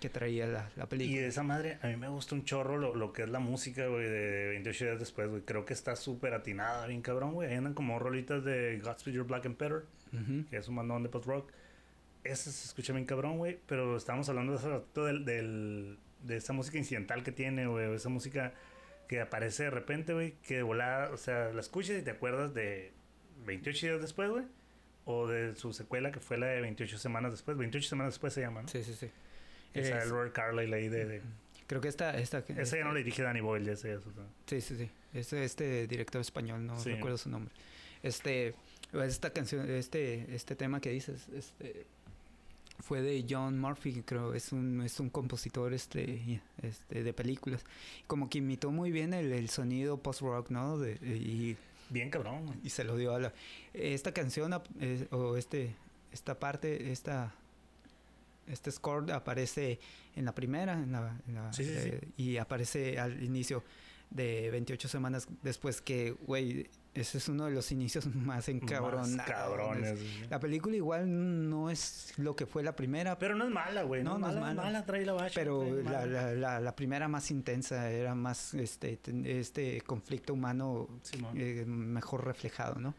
[SPEAKER 1] que traía la, la
[SPEAKER 2] Y
[SPEAKER 1] película
[SPEAKER 2] de esa madre, a mí me gusta un chorro lo, lo que es la música, güey, de 28 días después, güey. Creo que está súper atinada, bien cabrón, güey. Ahí andan como rolitas de Godspeed Your Black Emperor,
[SPEAKER 1] Ujú.
[SPEAKER 2] que es un bandón de post-rock. Ese se escucha bien cabrón, güey. Pero estábamos hablando de rato del, del- de esa música incidental que tiene, güey. Esa música que aparece de repente, güey. Que de volada, o sea, la escuchas y te acuerdas de 28 días después, güey. O de su secuela que fue la de 28 semanas después. 28 semanas después se llama, ¿no?
[SPEAKER 1] sí sí sí
[SPEAKER 2] Esa
[SPEAKER 1] Es-
[SPEAKER 2] de Robert Carlyle ahí de... de
[SPEAKER 1] creo que esta esta
[SPEAKER 2] esa ya no la dirige Danny Boyle, ya sé eso.
[SPEAKER 1] Sí, sí, sí. Es este director español, no
[SPEAKER 2] Sí.
[SPEAKER 1] recuerdo su nombre. Este, esta canción, este, este tema que dices, este, fue de John Murphy, creo, es un, es un compositor, este, este, de películas. Como que imitó muy bien el, el sonido post-rock, ¿no? De- y,
[SPEAKER 2] Bien cabrón. güey.
[SPEAKER 1] y se lo dio a la... Esta canción, eh, o este, esta parte, esta... Este score aparece en la primera, en la, en la-
[SPEAKER 2] Sí, sí, sí.
[SPEAKER 1] eh, y aparece al inicio. de 28 semanas después que, güey, ese es uno de los inicios [laughs] más encabronados.
[SPEAKER 2] cabrones.
[SPEAKER 1] La película igual no es lo que fue la primera.
[SPEAKER 2] Pero no es mala, güey. No, no, es mala. mala. trae la bacha,
[SPEAKER 1] Pero la, la, la, primera más intensa era más este, este conflicto humano eh, mejor reflejado, ¿no?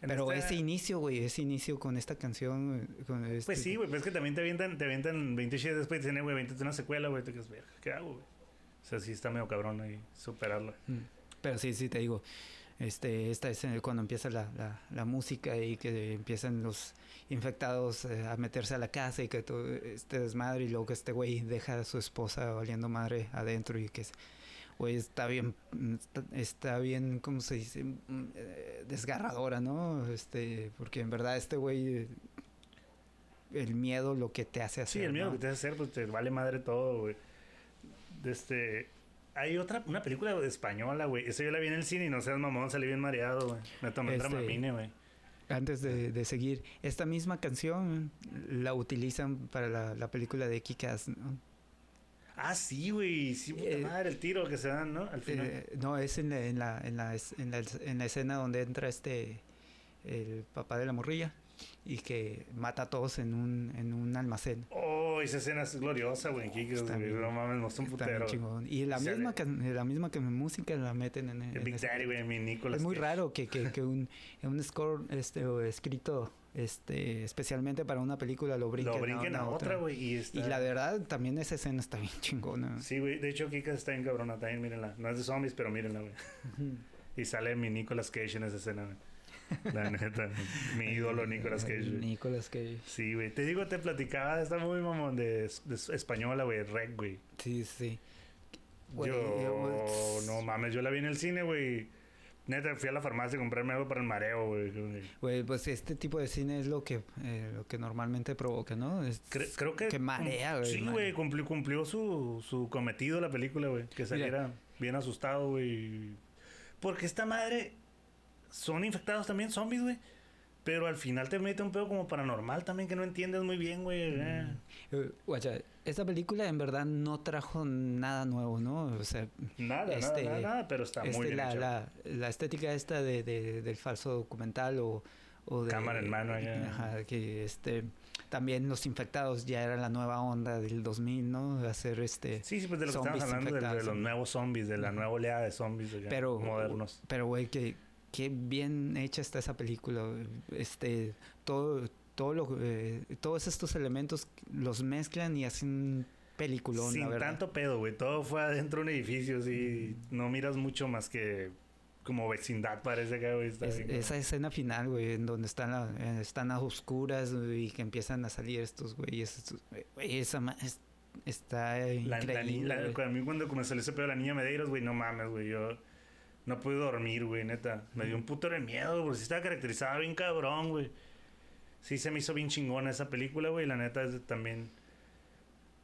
[SPEAKER 1] Pero ese inicio, güey, ese inicio con esta canción. Con
[SPEAKER 2] este... Pues sí, güey, pues es que también te avientan, te avientan 27 después y dicen, eh, güey, 20 una secuela, güey, te quedas, ¿qué hago, güey? O sea, sí está medio cabrón ahí superarlo. Mm.
[SPEAKER 1] Pero sí, sí, te digo, este, esta es cuando empieza la, la, la música y que empiezan los infectados eh, a meterse a la casa y que todo este desmadre y luego que este güey deja a su esposa valiendo madre adentro y que güey está bien está, bien cómo se dice eh, desgarradora no este porque en verdad este güey el miedo lo que te hace hacer
[SPEAKER 2] sí el miedo que te hace hacer pues te vale madre todo güey. Este hay otra, una película española, güey. Esa yo la vi en el cine y no seas mamón, salí bien mareado, güey. Me tomé este, Dramamine, güey.
[SPEAKER 1] Antes de, de, seguir, esta misma canción la utilizan para la, la película de Kikas, ¿no?
[SPEAKER 2] Ah, sí, güey. Sí, puta eh, madre, el tiro que se dan, ¿no? Al final.
[SPEAKER 1] Eh, no, es en la, en, la, en, la, en, la, en la escena donde entra este, el papá de la morrilla y que mata a todos en un, en un almacén.
[SPEAKER 2] Oh, esa escena es gloriosa, güey. No mames, un putero.
[SPEAKER 1] Y la misma, que, la misma que música la meten en,
[SPEAKER 2] el Big Daddy, güey, mi Nicolas.
[SPEAKER 1] Es muy raro que, que, que un, [laughs] un score este, escrito este especialmente para una película lo brinquen,
[SPEAKER 2] lo brinquen a, otra, güey. Y,
[SPEAKER 1] y, la verdad, también esa escena está bien chingona.
[SPEAKER 2] Sí, güey. De hecho, Kika está en cabrona también, mírenla. No es de zombies, pero mírenla, güey. y sale mi Nicolas Cage en esa escena, güey. [laughs] La neta, mi ídolo Nicolas Cage.
[SPEAKER 1] Nicolas Cage.
[SPEAKER 2] Sí, güey. Te digo, te platicaba esta muy mamón de, española, güey, Rec, güey.
[SPEAKER 1] Sí, sí.
[SPEAKER 2] yo, no mames, yo la vi en el cine, güey. Neta, fui a la farmacia a comprarme algo para el mareo, güey.
[SPEAKER 1] Güey, pues este tipo de cine es lo que, eh, lo que normalmente provoca, ¿no?
[SPEAKER 2] creo que...
[SPEAKER 1] Que marea, güey.
[SPEAKER 2] Sí, güey, cumplió, cumplió su, su cometido la película, güey. Que saliera bien asustado, güey. Porque esta madre son infectados también zombies, güey. Pero al final te mete un pedo como paranormal también que no entiendes muy bien, güey. Mm.
[SPEAKER 1] Eh. Eh, guacha, esta película en verdad no trajo nada nuevo, ¿no? O sea,
[SPEAKER 2] nada, este, nada, nada, pero está muy este, bien
[SPEAKER 1] la, La, la, estética esta de, de, del falso documental o, o de...
[SPEAKER 2] Cámara en mano
[SPEAKER 1] allá. Ajá, que este... También los infectados ya era la nueva onda del 2000, ¿no? Hacer este...
[SPEAKER 2] Sí, sí, pues de lo que estamos hablando, de, de, los nuevos zombies, de la nueva oleada de zombies
[SPEAKER 1] pero,
[SPEAKER 2] modernos.
[SPEAKER 1] Pero, güey, que qué bien hecha está esa película. Este, todo, todo lo, eh, todos estos elementos los mezclan y hacen peliculón.
[SPEAKER 2] Sin tanto pedo, güey. Todo fue adentro de un edificio, sí. No miras mucho más que como vecindad parece que güey,
[SPEAKER 1] esa escena final güey en donde están a, están a oscuras y que empiezan a salir estos güeyes güey, esa está increíble
[SPEAKER 2] la, a mí cuando comenzó ese pedo la niña Medeiros güey no mames güey yo no pude dormir, güey, neta. Me dio un puto de miedo, güey. Sí estaba caracterizada bien cabrón, güey. Sí se me hizo bien chingona esa película, güey. La neta es también...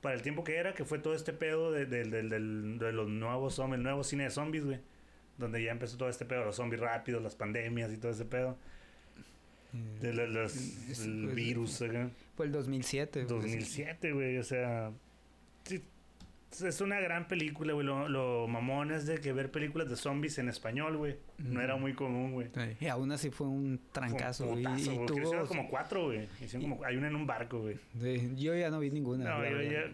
[SPEAKER 2] Para el tiempo que era, que fue todo este pedo de, de, de, de los nuevos zombies, el nuevo cine de zombies, güey. Donde ya empezó todo este pedo, los zombies rápidos, las pandemias y todo ese pedo. Mm. De los, el virus,
[SPEAKER 1] Fue el 2007.
[SPEAKER 2] 2007, güey. O sea, sí, es una gran película, güey. Lo, lo, mamón es de que ver películas de zombies en español, güey. No era muy común, güey.
[SPEAKER 1] Y aún así fue un trancazo, güey.
[SPEAKER 2] Y tuvo... como cuatro, güey. Como... Hay una en un barco, güey.
[SPEAKER 1] Yo ya no vi ninguna.
[SPEAKER 2] No,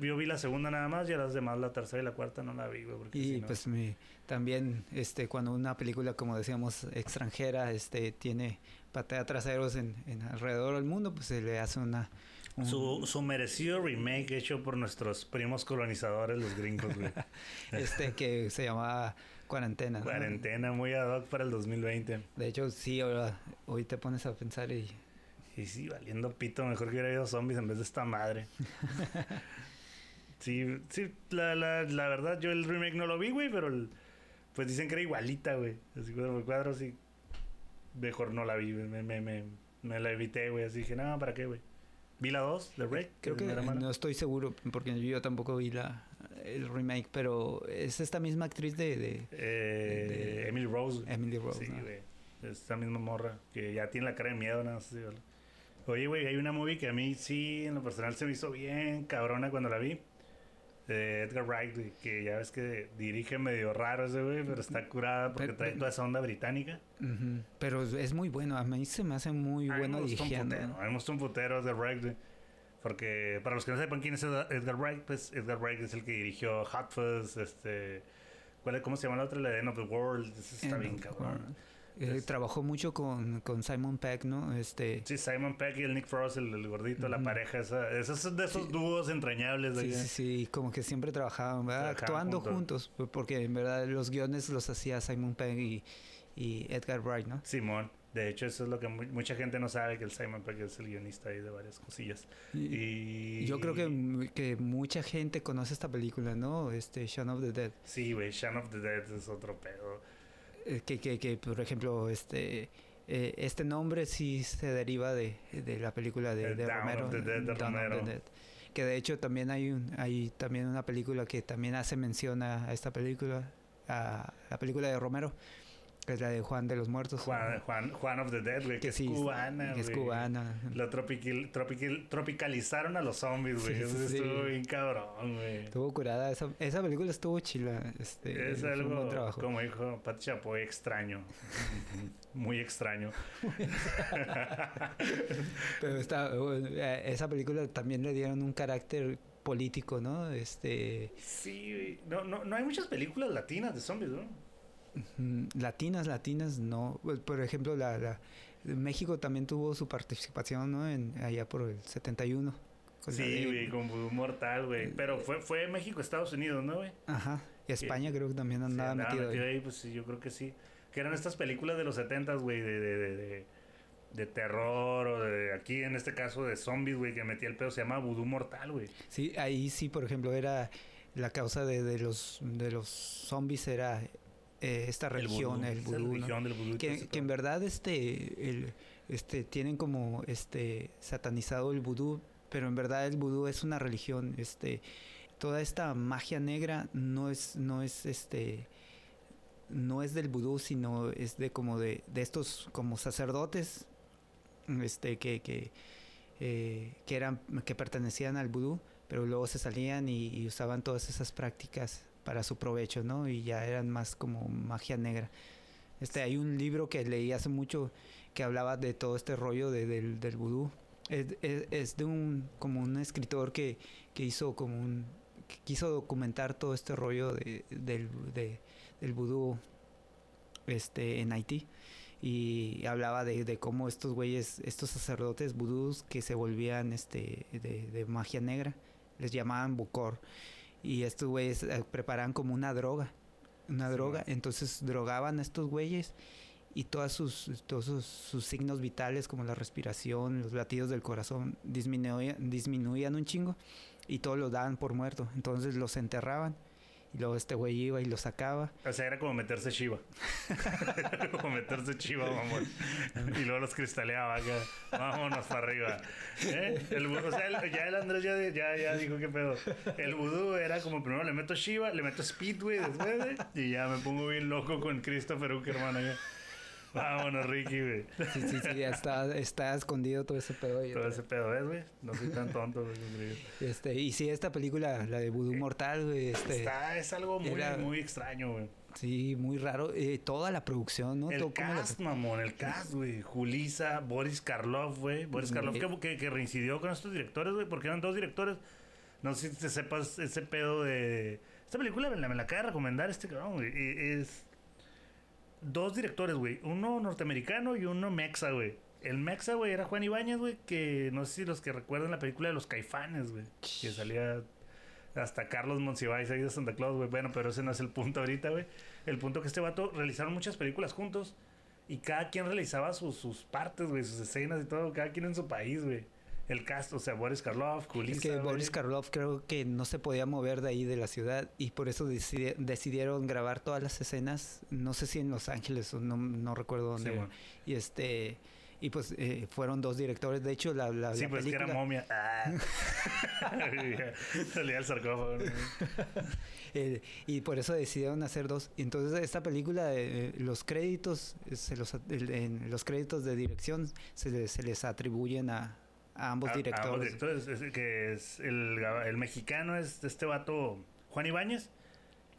[SPEAKER 2] yo, vi la segunda nada más y a las demás la tercera y la cuarta no la vi, güey.
[SPEAKER 1] Y pues me, también, este, cuando una película, como decíamos, extranjera, este, tiene patea traseros en, en alrededor del mundo, pues se le hace una
[SPEAKER 2] su, su, merecido remake hecho por nuestros primos colonizadores, los gringos, güey. [laughs]
[SPEAKER 1] este que se llamaba Cuarentena.
[SPEAKER 2] Cuarentena, muy ad hoc para el 2020.
[SPEAKER 1] De hecho, sí, ahora, hoy te pones a pensar y...
[SPEAKER 2] Y sí, valiendo pito, mejor que hubiera habido zombies en vez de esta madre. [laughs] sí, sí, la, la, la verdad, yo el remake no lo vi, güey, pero pues dicen que era igualita, güey. Así cuadro por cuadro, sí. Mejor no la vi, me, me, me, me la evité, güey. Así dije, no, ¿para qué, güey? ¿Vi la 2 de Rey?
[SPEAKER 1] Creo que no estoy seguro porque yo tampoco vi la el remake, pero es esta misma actriz de... de,
[SPEAKER 2] eh, Emily Rose.
[SPEAKER 1] Emily Rose.
[SPEAKER 2] Sí, güey. Esta misma morra que ya tiene la cara de miedo, nada más. Oye, güey, hay una movie que a mí sí, en lo personal, se me hizo bien cabrona cuando la vi. De Edgar Wright, que ya ves que dirige medio raro ese güey, pero está curada porque
[SPEAKER 1] Pero-
[SPEAKER 2] trae toda esa onda británica.
[SPEAKER 1] Pero es muy bueno, a mí se me hace muy
[SPEAKER 2] A
[SPEAKER 1] bueno dirigiendo.
[SPEAKER 2] A mí me gustó un putero Edgar Wright, güey. Porque para los que no sepan quién es Edgar Wright, pues Edgar Wright es el que dirigió Hot Fuzz, este... ¿cuál es- ¿Cómo se llama la otra? La de End of the World. Está
[SPEAKER 1] End
[SPEAKER 2] bien cabrón.
[SPEAKER 1] Eh, trabajó mucho con, con Simon Peck, ¿no? Este,
[SPEAKER 2] Sí, Simon Peck y el Nick Frost, el, el gordito, la pareja esa. Esos de esos
[SPEAKER 1] Sí.
[SPEAKER 2] dúos entrañables. de
[SPEAKER 1] sí, sí, sí, como que siempre trabajaban, ¿verdad?
[SPEAKER 2] Trabajaban
[SPEAKER 1] Actuando
[SPEAKER 2] juntos.
[SPEAKER 1] juntos, porque en verdad los guiones los hacía Simon Pegg y, y Edgar Wright, ¿no?
[SPEAKER 2] Simón. De hecho, eso es lo que mu- mucha gente no sabe, que el Simon Peck es el guionista ahí de varias cosillas. Y...
[SPEAKER 1] Yo creo que, que mucha gente conoce esta película, ¿no? Este, Shaun of the Dead.
[SPEAKER 2] Sí, güey, Shaun of the Dead es otro pedo.
[SPEAKER 1] Eh, que, que, que, por ejemplo, este eh, este nombre sí se deriva de, de la película de, de
[SPEAKER 2] of
[SPEAKER 1] Romero.
[SPEAKER 2] the Dead de
[SPEAKER 1] Dawn of the
[SPEAKER 2] Romero.
[SPEAKER 1] Dead. Que de hecho también hay un, hay también una película que también hace mención a esta película, a la película de Romero, que es la de Juan de los Muertos.
[SPEAKER 2] Juan, Juan, Juan of the Dead, güey, que, es
[SPEAKER 1] sí,
[SPEAKER 2] cubana,
[SPEAKER 1] que es cubana.
[SPEAKER 2] Lo tropical, tropical, tropicalizaron a los zombies, güey.
[SPEAKER 1] Sí,
[SPEAKER 2] Eso
[SPEAKER 1] sí,
[SPEAKER 2] estuvo bien cabrón, güey.
[SPEAKER 1] Estuvo curada, esa, esa película estuvo chila. Este,
[SPEAKER 2] Es algo,
[SPEAKER 1] trabajo.
[SPEAKER 2] como dijo Pat Chapoy, extraño. [laughs] Muy extraño. [laughs]
[SPEAKER 1] Pero está, eh, esa película también le dieron un carácter político, ¿no? Este,
[SPEAKER 2] Sí, güey. No, no, no hay muchas películas latinas de zombies, ¿no?
[SPEAKER 1] Latinas, latinas, no. Pues, Por ejemplo, la, la- México también tuvo su participación, ¿no? En, allá por el 71. con la
[SPEAKER 2] Sí, güey, con Voodoo Mortal, güey. Pero fue, fue México, Estados Unidos, ¿no, güey?
[SPEAKER 1] Ajá. Y España creo que también andaba
[SPEAKER 2] andaba
[SPEAKER 1] metido ahí.
[SPEAKER 2] metido ahí, pues sí, yo creo que sí. Que eran estas películas de los 70 güey, de, de, de, de, de terror o de aquí en este caso de zombies, güey, que metía el pedo, se llama Voodoo Mortal, güey.
[SPEAKER 1] Sí, ahí sí, por ejemplo, era la causa de, de los de los zombies era eh, esta religión, el vudú, que, en verdad este el este tienen como este satanizado el vudú pero en verdad el vudú es una religión este toda esta magia negra no es no es este no es del vudú sino es de como de, de estos como sacerdotes este que que eh, que eran que pertenecían al vudú pero luego se salían y, y usaban todas esas prácticas para su provecho no y ya eran más como magia negra este, hay un libro que leí hace mucho que hablaba de todo este rollo de- del, del vudú. Es, de un, como un escritor que, que hizo como un, quiso documentar todo este rollo de, del, de- del vudú este, en Haití. Y hablaba de, de cómo estos güeyes, estos sacerdotes vudús que se volvían este, de, de magia negra, les llamaban bucor. Y estos güeyes eh, preparaban como una droga una
[SPEAKER 2] Sí,
[SPEAKER 1] droga. Entonces drogaban a estos güeyes y todas sus, todos sus, sus signos vitales como la respiración, los latidos del corazón disminuían, disminuían un chingo y todos los daban por muerto. Entonces los enterraban y luego este güey iba y los sacaba.
[SPEAKER 2] O sea, era como meterse chiva. [laughs] como meterse chiva, mamón. y luego los cristaleaba acá. Vámonos para arriba. ¿Eh? El o sea, el- ya el Andrés ya, ya, ya dijo qué pedo. El vudú era como primero le meto chiva, le meto speed, güey, después, güey, y ya me pongo bien loco con Christopher Uck, hermano. Vámonos, Ricky, güey.
[SPEAKER 1] Sí, sí, sí, ya está, está escondido todo ese pedo.
[SPEAKER 2] Todo ese pedo, ¿ves, güey? No soy tan tonto, güey.
[SPEAKER 1] Este, y sí, esta película, la de Voodoo Mortal, güey, este,
[SPEAKER 2] Está, es algo muy,
[SPEAKER 1] era-
[SPEAKER 2] muy extraño, güey.
[SPEAKER 1] sí, muy raro. Eh, toda la producción, ¿no?
[SPEAKER 2] El
[SPEAKER 1] Todo como la-
[SPEAKER 2] cast, mamón, el cast, güey. Julisa, Boris Karloff, güey. Boris Karloff que, que, que reincidió con estos directores, güey, porque eran dos directores. No sé si te sepas ese pedo de... Esta película me la, me la acaba de recomendar este cabrón, güey. Es... Dos directores, güey. Uno norteamericano y uno mexa, güey. El mexa, güey, era Juan Ibáñez, güey, que no sé si los que recuerdan la película de los caifanes, güey. Que salía hasta Carlos Monsiváis ahí de Santa Claus, güey. Bueno, pero ese no es el punto ahorita, güey. El punto que este vato realizaron muchas películas juntos y cada quien realizaba sus, sus partes, güey, sus escenas y todo, cada quien en su país, güey. El cast, o sea, Boris Karloff, Kulisa,
[SPEAKER 1] Es que
[SPEAKER 2] güey.
[SPEAKER 1] Boris Karloff creo que no se podía mover de ahí de la ciudad y por eso decidi- decidieron grabar todas las escenas, no sé si en Los Ángeles o no, no recuerdo dónde.
[SPEAKER 2] Sí,
[SPEAKER 1] y este y pues eh, fueron dos directores, de hecho la, la,
[SPEAKER 2] Sí,
[SPEAKER 1] la
[SPEAKER 2] pues que era
[SPEAKER 1] película
[SPEAKER 2] momia. [laughs] Ah. [laughs] Salía el sarcófago. ¿no? [laughs]
[SPEAKER 1] eh, y por eso decidieron hacer dos. Entonces esta película eh, los créditos eh, se los en los créditos de dirección se se les atribuyen a a ambos directores.
[SPEAKER 2] ambos directores, es- que es el, el mexicano es este vato Juan Ibáñez,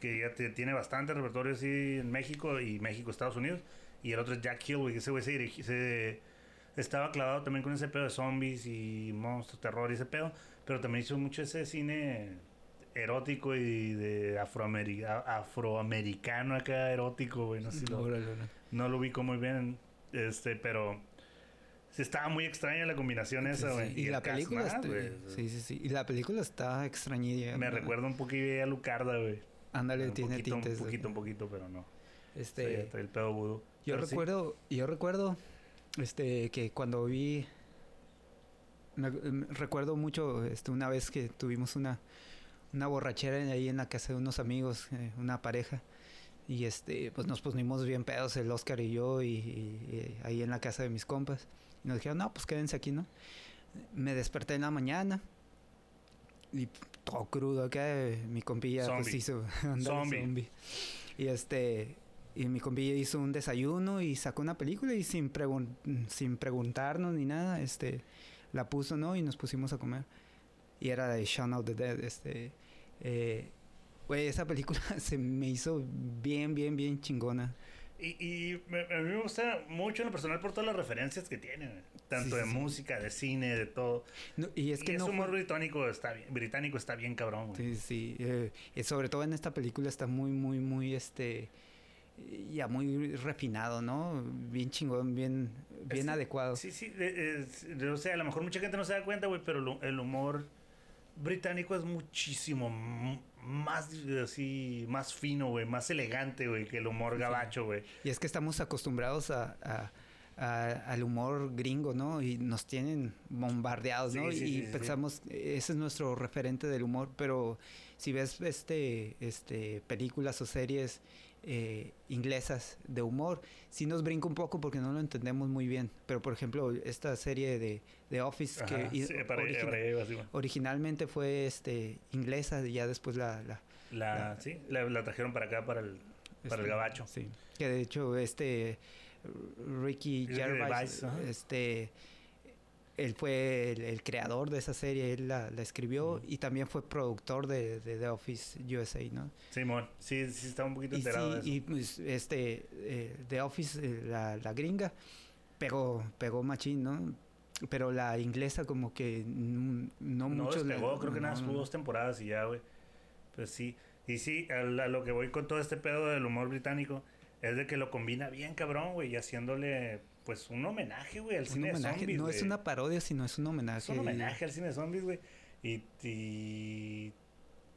[SPEAKER 2] que ya te- tiene bastante repertorio así en México y México, Estados Unidos. Y el otro es Jack Hill, que ese güey se, dirigi- se- estaba clavado también con ese pedo de zombies y monstruos, terror y ese pedo. Pero también hizo mucho ese cine erótico y de afroameri- a- afroamericano acá erótico, güey. No sé si lo, no lo ubico muy bien, este, pero sí estaba muy extraña la combinación esa, güey.
[SPEAKER 1] sí. Y, la película
[SPEAKER 2] más,
[SPEAKER 1] está,
[SPEAKER 2] güey.
[SPEAKER 1] sí, sí, sí. Y la película está extrañilla.
[SPEAKER 2] Me
[SPEAKER 1] ¿no?
[SPEAKER 2] recuerda un poquillo a Lucarda, güey.
[SPEAKER 1] Ándale,
[SPEAKER 2] un
[SPEAKER 1] tiene
[SPEAKER 2] poquito,
[SPEAKER 1] tintes.
[SPEAKER 2] Un
[SPEAKER 1] de-
[SPEAKER 2] poquito, un poquito, pero no.
[SPEAKER 1] Este,
[SPEAKER 2] el pedo vudú.
[SPEAKER 1] yo
[SPEAKER 2] Pero sí.
[SPEAKER 1] recuerdo, yo recuerdo, este, que cuando vi, me- me- recuerdo mucho, este, una vez que tuvimos una, una borrachera ahí en la casa de unos amigos, eh, una pareja, y este, pues nos pusimos bien pedos el Oscar y yo, y, y- y ahí en la casa de mis compas, y nos dijeron, no, pues quédense aquí, ¿no? Me desperté en la mañana. Y todo crudo acá, mi compilla pues
[SPEAKER 2] Zombie.
[SPEAKER 1] hizo [laughs] ándale,
[SPEAKER 2] Zombie.
[SPEAKER 1] zombie. Y este, y mi compilla hizo un desayuno y sacó una película y sin, pregun- sin preguntarnos ni nada, este, la puso, ¿no? Y nos pusimos a comer. Y era de Shaun of the Dead, este, eh, güey, esa película [laughs] se me hizo bien, bien, bien chingona.
[SPEAKER 2] Y, y me- a mí me gusta mucho en lo personal por todas las referencias que tiene. Tanto
[SPEAKER 1] Sí,
[SPEAKER 2] de
[SPEAKER 1] sí,
[SPEAKER 2] música, de cine, de todo.
[SPEAKER 1] No, y es
[SPEAKER 2] y
[SPEAKER 1] que
[SPEAKER 2] ese
[SPEAKER 1] no
[SPEAKER 2] humor
[SPEAKER 1] fue-
[SPEAKER 2] británico está bien, británico está bien cabrón, güey.
[SPEAKER 1] Sí, sí. eh, y sobre todo en esta película está muy, muy, muy, este, ya muy refinado, ¿no? Bien chingón, bien, bien
[SPEAKER 2] Es-
[SPEAKER 1] adecuado.
[SPEAKER 2] Sí, sí, es- de- o sea, a lo mejor mucha gente no se da cuenta, güey, pero el humor británico es muchísimo más así, más fino, güey, más elegante, güey, que el humor gabacho, güey.
[SPEAKER 1] Y es que estamos acostumbrados a, a- a- al humor gringo, ¿no? Y nos tienen bombardeados, ¿no?
[SPEAKER 2] Sí, sí,
[SPEAKER 1] y
[SPEAKER 2] sí, sí.
[SPEAKER 1] pensamos, ese es nuestro referente del humor, pero si ves este, este, películas o series eh, inglesas de humor, sí nos brinca un poco porque no lo entendemos muy bien. Pero, por ejemplo, esta serie de, de Office,
[SPEAKER 2] Ajá,
[SPEAKER 1] que
[SPEAKER 2] sí, para-
[SPEAKER 1] originalmente fue este, inglesa y ya después la... la
[SPEAKER 2] La,
[SPEAKER 1] La-
[SPEAKER 2] sí, la, la trajeron para acá, para el, para el
[SPEAKER 1] este,
[SPEAKER 2] gabacho.
[SPEAKER 1] Sí. Que de hecho, este Ricky Gervais, este, él fue el, el creador de esa serie, él la, la escribió y también fue productor de, de The Office USA, ¿no?
[SPEAKER 2] Simón, sí, sí, estaba un poquito
[SPEAKER 1] Y,
[SPEAKER 2] enterado
[SPEAKER 1] sí,
[SPEAKER 2] de eso.
[SPEAKER 1] y pues, este, eh, The Office, eh, la, la gringa, pegó, pegó machín, ¿no? Pero la inglesa como que no,
[SPEAKER 2] No
[SPEAKER 1] mucho... le-
[SPEAKER 2] despegó, creo que nada,
[SPEAKER 1] no,
[SPEAKER 2] estuvo
[SPEAKER 1] no.
[SPEAKER 2] dos temporadas y ya, güey. Pues sí. Y sí, a, la- a lo que voy con todo este pedo del humor británico es de que lo combina bien, cabrón, güey, y haciéndole, pues, un homenaje, güey, al
[SPEAKER 1] Un
[SPEAKER 2] cine
[SPEAKER 1] homenaje,
[SPEAKER 2] de zombies,
[SPEAKER 1] no es una parodia, sino es un homenaje.
[SPEAKER 2] Es un homenaje al cine de zombies, güey. Y, y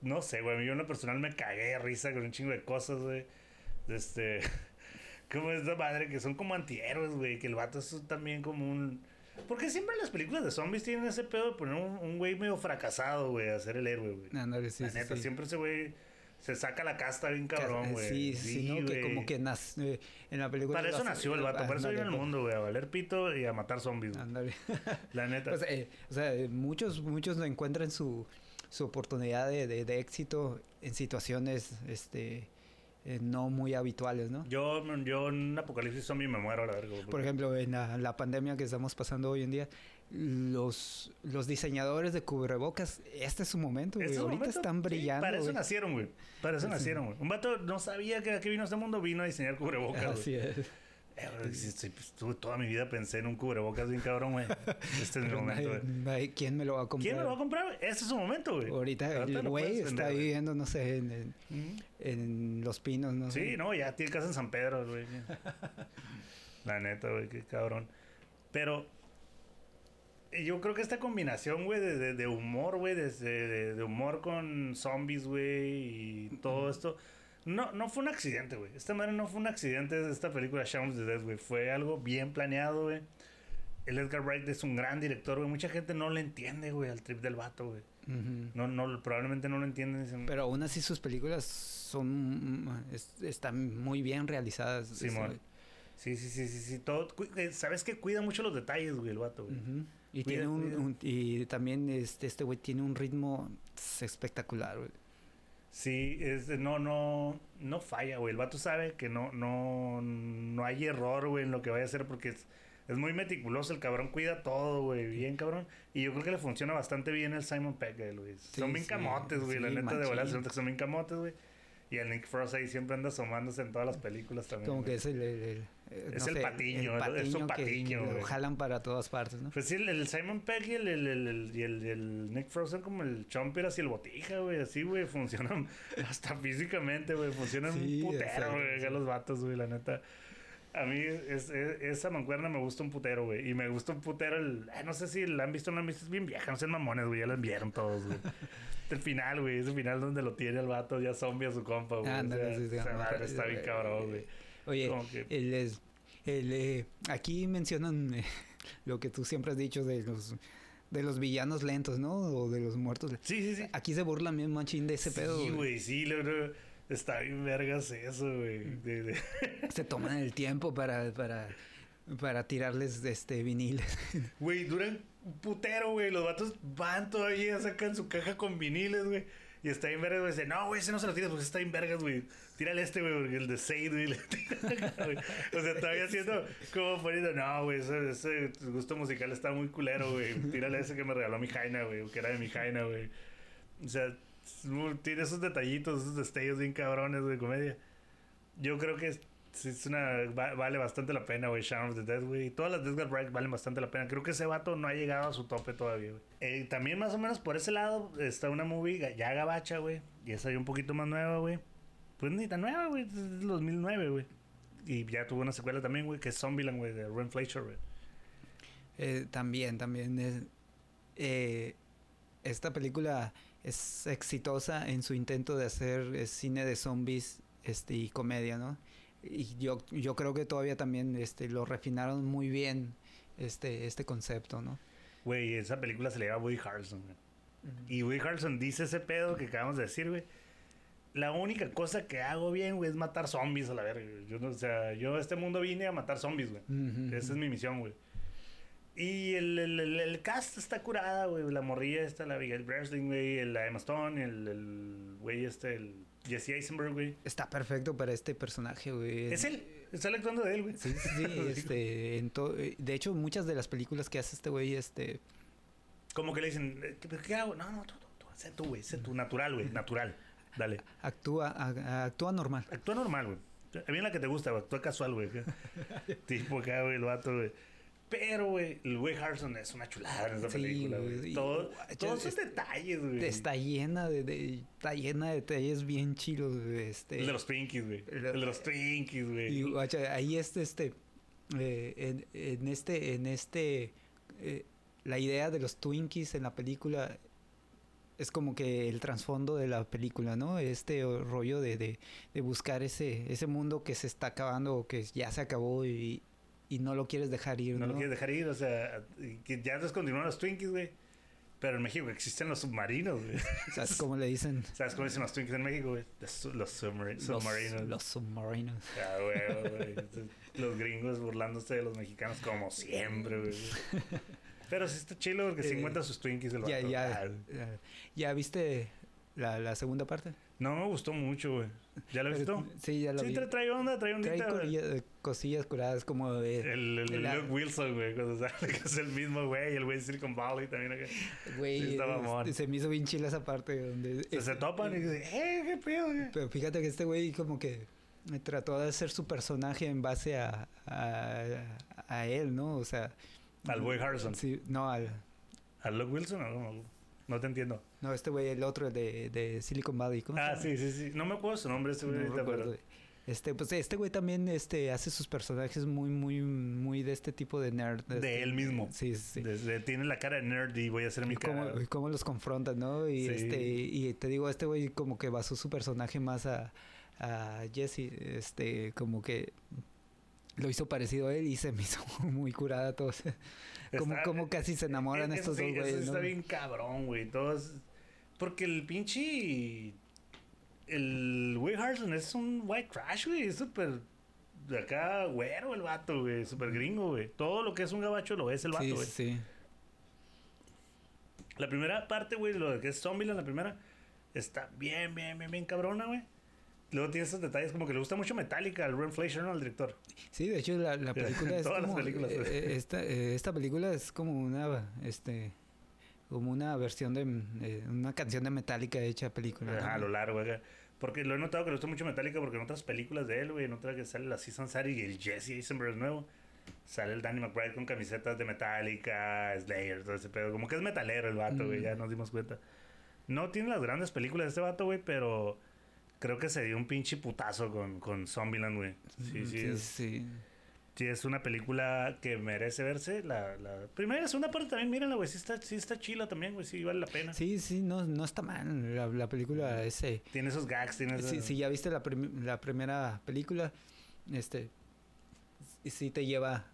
[SPEAKER 2] no sé, güey, yo en lo personal me cagué de risa con un chingo de cosas, güey. Este, [laughs] como esta madre que son como antihéroes, güey, que el vato es también como un... Porque siempre las películas de zombies tienen ese pedo de poner un, un güey medio fracasado, güey, a ser el héroe, güey.
[SPEAKER 1] Ándale, sí,
[SPEAKER 2] La
[SPEAKER 1] sí,
[SPEAKER 2] neta,
[SPEAKER 1] sí.
[SPEAKER 2] siempre ese güey se saca la casta bien cabrón,
[SPEAKER 1] Ca-
[SPEAKER 2] güey.
[SPEAKER 1] Sí, sí, ¿no? Que como que nas- eh, en la película...
[SPEAKER 2] Para eso nació el vato, para eso
[SPEAKER 1] ándale,
[SPEAKER 2] el mundo, güey, a valer pito y a matar zombies.
[SPEAKER 1] Ándale. [laughs]
[SPEAKER 2] La neta.
[SPEAKER 1] Pues, eh, o sea, eh, muchos, muchos encuentran su, su oportunidad de, de- de éxito en situaciones este, eh, no muy habituales, ¿no?
[SPEAKER 2] Yo, yo en un apocalipsis zombie me muero a la verga.
[SPEAKER 1] Por ejemplo, en la, la pandemia que estamos pasando hoy en día, los, los diseñadores de cubrebocas, este es su momento, güey.
[SPEAKER 2] Este es
[SPEAKER 1] Ahorita
[SPEAKER 2] momento-
[SPEAKER 1] están
[SPEAKER 2] sí,
[SPEAKER 1] brillando.
[SPEAKER 2] para eso
[SPEAKER 1] güey.
[SPEAKER 2] nacieron, güey. Para eso
[SPEAKER 1] Sí.
[SPEAKER 2] nacieron, güey. Un vato no sabía que aquí vino a este mundo, vino a diseñar cubrebocas, güey.
[SPEAKER 1] Así es.
[SPEAKER 2] Eh, güey, sí, sí, pues, toda mi vida pensé en un cubrebocas bien cabrón, güey. [laughs] Este es mi momento,
[SPEAKER 1] nadie-
[SPEAKER 2] güey.
[SPEAKER 1] nadie- ¿Quién me lo va a comprar?
[SPEAKER 2] ¿Quién me lo va a comprar, güey? Este es su momento, güey.
[SPEAKER 1] Ahorita
[SPEAKER 2] Ahorita
[SPEAKER 1] el güey está
[SPEAKER 2] vender,
[SPEAKER 1] viviendo, no sé, en, en,
[SPEAKER 2] Ujú.
[SPEAKER 1] en Los Pinos, ¿no?
[SPEAKER 2] Sí, no, ya tiene casa en San Pedro, güey. [laughs] La neta, güey, qué cabrón. Pero eh, yo creo que esta combinación, güey, de, de- de humor, güey, de, de- humor con zombies, güey, y todo esto, no, no fue un accidente, güey. Esta madre no fue un accidente de esta película Shaun of the Dead, güey. Fue algo bien planeado, güey. El Edgar Wright es un gran director, güey. Mucha gente no le entiende, güey, al trip del vato, güey. No, no, probablemente no lo entienden. dicen,
[SPEAKER 1] Pero aún así sus películas son es- están muy bien realizadas.
[SPEAKER 2] Simón. Sí, sí, sí, sí, sí. Todo, eh, ¿Sabes que Cuida mucho los detalles, güey, el vato, güey.
[SPEAKER 1] Y tiene un, y también este este güey tiene un ritmo espectacular, güey.
[SPEAKER 2] Sí, es no, no, no falla, güey. El vato sabe que no, no, no hay error, güey, en lo que vaya a hacer porque es- Es muy meticuloso, el cabrón cuida todo, güey, bien cabrón. Y yo creo que le funciona bastante bien el Simon Pegg, güey. son bien camotes, güey, la neta de volar, son bien camotes, güey. Y el Nick Frost ahí siempre anda asomándose en todas las películas también.
[SPEAKER 1] Como que es el, el,
[SPEAKER 2] es el, patiño, es un patiño.
[SPEAKER 1] Que, lo jalan para todas partes, ¿no?
[SPEAKER 2] Pues sí, el, Simon Pegg y el, el, y el, Nick Frost son como el Chomper así el botija, güey. Así, güey, funcionan [laughs] hasta físicamente, güey. Funcionan un putero, güey, los vatos, güey, la neta. A mí es, esa mancuerna me gusta un putero, güey. Y me gusta un putero el... no sé si la han visto o no han visto. Es bien vieja. No sean mamones, güey. Ya la enviaron todos, güey. [laughs] el final, güey. Es el final donde lo tiene el vato ya zombie a su compa, güey. Ah, está bien cabrón, güey.
[SPEAKER 1] Oye, el, es, el, eh, aquí mencionan eh, lo que tú siempre has dicho de los de los villanos lentos, ¿no? O de los muertos.
[SPEAKER 2] Sí, sí, sí.
[SPEAKER 1] Aquí se burlan bien machín de ese pedo.
[SPEAKER 2] Sí, güey, sí, lo, Está bien vergas eso, güey. [laughs]
[SPEAKER 1] Se toman el tiempo para, para, para tirarles este viniles.
[SPEAKER 2] Güey, duran putero, güey. Los vatos van todavía, sacan su caja con viniles, güey. Y está bien vergas, güey. Dice, no, güey, ese no se lo tiras porque está bien vergas, güey. Tírale este, güey, porque el de Sade, [laughs] güey. o sea, todavía haciendo como poniendo, no, güey, ese, ese, gusto musical está muy culero, güey. Tírale ese que me regaló mi Jaina, güey, que era de mi Jaina, güey. O sea, tiene esos detallitos, esos destellos bien cabrones de comedia. Yo creo que es, una, vale bastante la pena, güey. Shaun of the Dead, güey. Todas las Death Bright valen bastante la pena. Creo que ese vato no ha llegado a su tope todavía, güey. Eh, también más o menos por ese lado está una movie ya gabacha, güey. Y esa ya un poquito más nueva, güey. Pues ni tan nueva, güey. Es 2009, güey. Y ya tuvo una secuela también, güey, que es Zombieland, güey, de Ren Fleischer, güey.
[SPEAKER 1] Eh, también, también. Es, eh, esta película es exitosa en su intento de hacer eh, cine de zombies este, y comedia, ¿no? Y yo, yo creo que todavía también este, lo refinaron muy bien este, este concepto, ¿no?
[SPEAKER 2] Güey, esa película se le llama Woody Harrelson, Y Woody Harrelson dice ese pedo que acabamos de decir, güey. La única cosa que hago bien, güey, es matar zombies a la verga. Yo no, o sea, yo a este mundo vine a matar zombies, güey. Esa es mi misión, güey. Y el, el, el, cast está curada, güey. La morrilla está, la Abigail Breslin, güey. La Emma Stone, el güey este, el Jesse Eisenberg, güey.
[SPEAKER 1] Está perfecto para este personaje, güey.
[SPEAKER 2] Es él. Está actuando de él, güey.
[SPEAKER 1] Sí, sí, sí. [laughs] este, en de hecho, muchas de las películas que hace este güey, este...
[SPEAKER 2] Como que le dicen, eh, ¿qué, hago? No, no, tú, tú, tú sé tú, güey. Sé tú, natural, güey. Natural. Dale.
[SPEAKER 1] Actúa, actúa normal.
[SPEAKER 2] Actúa normal, güey. A mí la que te gusta, güey. Actúa casual, güey. [laughs] tipo acá, güey, el vato, güey. Pero, güey, el güey Harrison es una chulada en esa película, güey. Todo, todos esos detalles, güey.
[SPEAKER 1] Está llena de, está llena de detalles bien chilos, güey. Este,
[SPEAKER 2] el de los Twinkies, güey. El, de los Twinkies, güey.
[SPEAKER 1] Y, guacha, ahí este, este, eh, en, en, este, en este, eh, la idea de los Twinkies en la película es como que el trasfondo de la película, ¿no? Este rollo de, de, de, buscar ese, ese mundo que se está acabando o que ya se acabó y, y no lo quieres dejar ir.
[SPEAKER 2] No, no lo quieres dejar ir, o sea, que ya descontinuaron los Twinkies, güey. Pero en México existen los submarinos, güey. [laughs]
[SPEAKER 1] ¿Sabes cómo le dicen?
[SPEAKER 2] ¿Sabes cómo dicen los Twinkies en México, güey? Los, submarinos.
[SPEAKER 1] Los, submarinos.
[SPEAKER 2] Ah, güey, güey. Los gringos burlándose de los mexicanos como siempre, güey. Pero sí está chido porque se eh, encuentran sus Twinkies del
[SPEAKER 1] ya, ya, ah. ya, ya, viste la, la segunda parte?
[SPEAKER 2] No me gustó mucho, güey. ¿Ya lo has visto?
[SPEAKER 1] Sí, ya lo
[SPEAKER 2] vi. Sí, te trae onda, trae ondita.
[SPEAKER 1] Trae cosillas curadas como de...
[SPEAKER 2] El, el, el Luke Wilson, güey, cuando [laughs] sale que es el mismo güey. El güey de Silicon Valley también.
[SPEAKER 1] Güey, sí, estaba se me hizo bien chila esa parte donde...
[SPEAKER 2] Se, se topan y dicen, ¡eh, qué pedo, güey!
[SPEAKER 1] Pero fíjate que este güey como que trató de hacer su personaje en base a, a, a él, ¿no? O sea...
[SPEAKER 2] Al güey Harrison.
[SPEAKER 1] Sí, no, al...
[SPEAKER 2] ¿Al Luke Wilson o no? No te entiendo.
[SPEAKER 1] No, este güey, el otro de, de Silicon Valley.
[SPEAKER 2] ¿Cómo ah, sí, sí, sí. No me acuerdo su nombre, este güey. No pero...
[SPEAKER 1] Este, pues este güey también este, hace sus personajes muy, muy, muy de este tipo de nerd.
[SPEAKER 2] De,
[SPEAKER 1] este,
[SPEAKER 2] él mismo.
[SPEAKER 1] Sí, sí.
[SPEAKER 2] tiene la cara de nerd y voy a hacer mi
[SPEAKER 1] cara. Cómo, cómo los confronta, ¿no? Y, este, y te digo, este güey como que basó su personaje más a, a Jesse. Este, como que lo hizo parecido a él y se me hizo [laughs] muy curada todo. Como, como casi se enamoran estos dos güeyes.
[SPEAKER 2] Está bien cabrón, güey. Todos porque el pinche. El Güey Harrison es un white trash, güey. Es súper. De acá, güero el vato, güey. Súper gringo, güey. Todo lo que es un gabacho lo es el vato, güey. Sí, sí. La primera parte, güey, lo que es Zombie, la primera, está bien, bien, bien, bien cabrona, güey. Luego tiene esos detalles como que le gusta mucho Metallica al Ren Fleischer, ¿no? Al director.
[SPEAKER 1] Sí, de hecho la, la [laughs] película es
[SPEAKER 2] Todas las
[SPEAKER 1] como...
[SPEAKER 2] películas,
[SPEAKER 1] eh,
[SPEAKER 2] pues.
[SPEAKER 1] eh, esta, eh, esta película es como una... Este, como una versión de... eh, una canción de Metallica hecha película. ¿no?
[SPEAKER 2] Ajá, a lo largo, acá. Porque lo he notado que le gusta mucho Metallica porque en otras películas de él, güey, en otra que sale la Season Sari y el Jesse Eisenberg nuevo, sale el Danny McBride con camisetas de Metallica, Slayer, todo ese pedo. Como que es metalero el vato, güey,
[SPEAKER 1] Mm.
[SPEAKER 2] ya nos dimos cuenta. No tiene las grandes películas de este vato, güey, pero creo que se dio un pinche putazo con, con Zombieland, güey. Sí, sí,
[SPEAKER 1] sí,
[SPEAKER 2] es,
[SPEAKER 1] sí.
[SPEAKER 2] sí, es una película que merece verse. La, la primera y la segunda parte también, mírenla, güey, sí está, sí está chila también, güey, sí vale la pena.
[SPEAKER 1] Sí, sí, no, no está mal. La, la película ese.
[SPEAKER 2] Tiene esos gags, tiene
[SPEAKER 1] Si,
[SPEAKER 2] esos...
[SPEAKER 1] si ya viste la, la primera película, este, sí te lleva,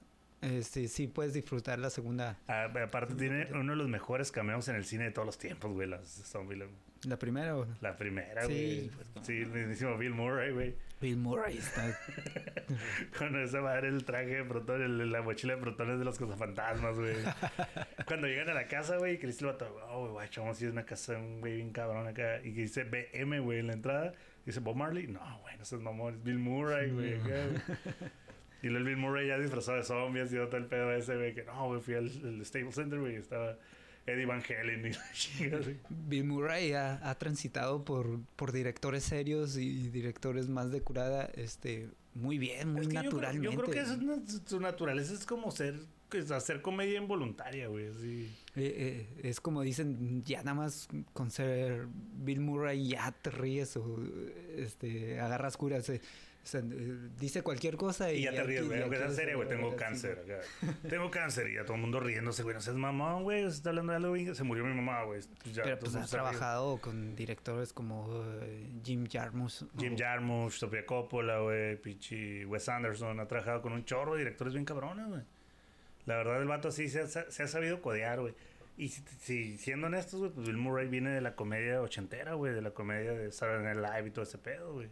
[SPEAKER 1] este, sí puedes disfrutar la segunda.
[SPEAKER 2] Ah, aparte tiene uno de los mejores cameos en el cine de todos los tiempos, güey, las Zombieland.
[SPEAKER 1] La primera, o-
[SPEAKER 2] La primera,
[SPEAKER 1] Sí,
[SPEAKER 2] güey.
[SPEAKER 1] pues,
[SPEAKER 2] Sí, el mismísimo Bill Murray, güey.
[SPEAKER 1] Bill Murray está. [laughs]
[SPEAKER 2] Con esa madre, el traje de protones, el- la mochila de protones de los cazafantasmas, güey. [laughs] Cuando llegan a la casa, güey, que dice el vato, oh, güey, vamos a ir a una casa un güey bien cabrón acá. Y que dice BM, güey, en la entrada. Dice Bob Marley. No, güey, no seas mamón, es Bill Murray, güey. Y luego el Bill Murray ya disfrazado de zombies y todo el pedo ese, güey, que no, güey, fui al, al Staples Center, güey, estaba Eddie Van Halen.
[SPEAKER 1] Bill Murray ha, ha transitado por, por directores serios y directores más de curada, este, muy bien, muy
[SPEAKER 2] Es que yo creo-
[SPEAKER 1] naturalmente.
[SPEAKER 2] Yo creo, que es su naturaleza es como ser, pues, hacer comedia involuntaria, güey.
[SPEAKER 1] Eh, eh, es como dicen, ya nada más con ser Bill Murray ya te ríes o este, agarras curas. eh. O sea, eh, dice cualquier cosa y,
[SPEAKER 2] Y ya te ríes, güey. Aunque sea serio, güey. Tengo cáncer. [laughs] Tengo cáncer y ya todo el mundo riéndose, güey. No seas mamón, güey. Se está hablando de. Se murió mi mamá, güey. Pues
[SPEAKER 1] Pero pues
[SPEAKER 2] el
[SPEAKER 1] ha
[SPEAKER 2] mundo se ríe.
[SPEAKER 1] trabajado con directores como eh, Jim Jarmusch.
[SPEAKER 2] Jim Jarmusch, Sofía Coppola, güey. Pichi Wes Anderson. Ha trabajado con un chorro de directores bien cabrones, güey. La verdad, el vato sí se ha, se ha sabido codear, güey. Y si, si- siendo honestos, güey, pues Bill Murray viene de la comedia ochentera, güey. De la comedia de Saturday Night Live y todo ese pedo, güey.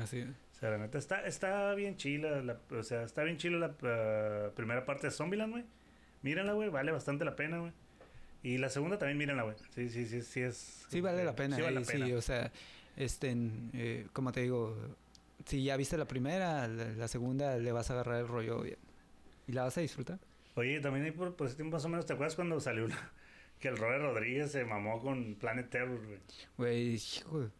[SPEAKER 1] Así.
[SPEAKER 2] O sea, la neta, está, está bien chila. la- o sea, está bien chila la uh, primera parte de Zombieland, güey. Mírenla, güey. Vale bastante la pena, güey. Y la segunda también mírenla, güey. Sí, sí, sí, sí es...
[SPEAKER 1] Sí vale la pena,
[SPEAKER 2] Sí vale
[SPEAKER 1] eh,
[SPEAKER 2] la pena.
[SPEAKER 1] sí, o sea, este, eh, como te digo, si ya viste la primera, la, la segunda le vas a agarrar el rollo bien. y la vas a disfrutar.
[SPEAKER 2] Oye, también hay por, por ese tiempo más o menos, ¿te acuerdas cuando salió la- [laughs] que el Robert Rodríguez se mamó con Planet Terror, güey?
[SPEAKER 1] Güey, hijo,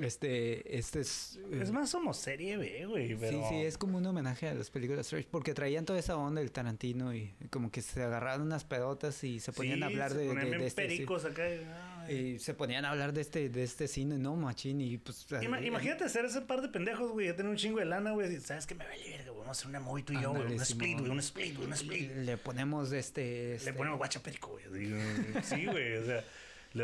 [SPEAKER 1] este, este es... eh,
[SPEAKER 2] Es más como serie B, güey, pero...
[SPEAKER 1] Sí, sí, es como un homenaje a las películas trash, porque traían toda esa onda del Tarantino y como que se agarraban unas pedotas y se ponían a hablar
[SPEAKER 2] se
[SPEAKER 1] de, de- este...
[SPEAKER 2] pericos acá. y, ay.
[SPEAKER 1] Y se ponían a hablar de este, de este cine, no, machín, y pues...
[SPEAKER 2] Ima-
[SPEAKER 1] eh,
[SPEAKER 2] imagínate ser ese par de pendejos, güey, ya tener un chingo de lana, güey. ¿Sabes qué me vale verga? güey? Vamos a hacer una movie tú y yo, güey. Un split, güey, un split, güey, un split.
[SPEAKER 1] Le ponemos este... este
[SPEAKER 2] Le ponemos guacha perico, güey. Sí, güey, [laughs] o sea,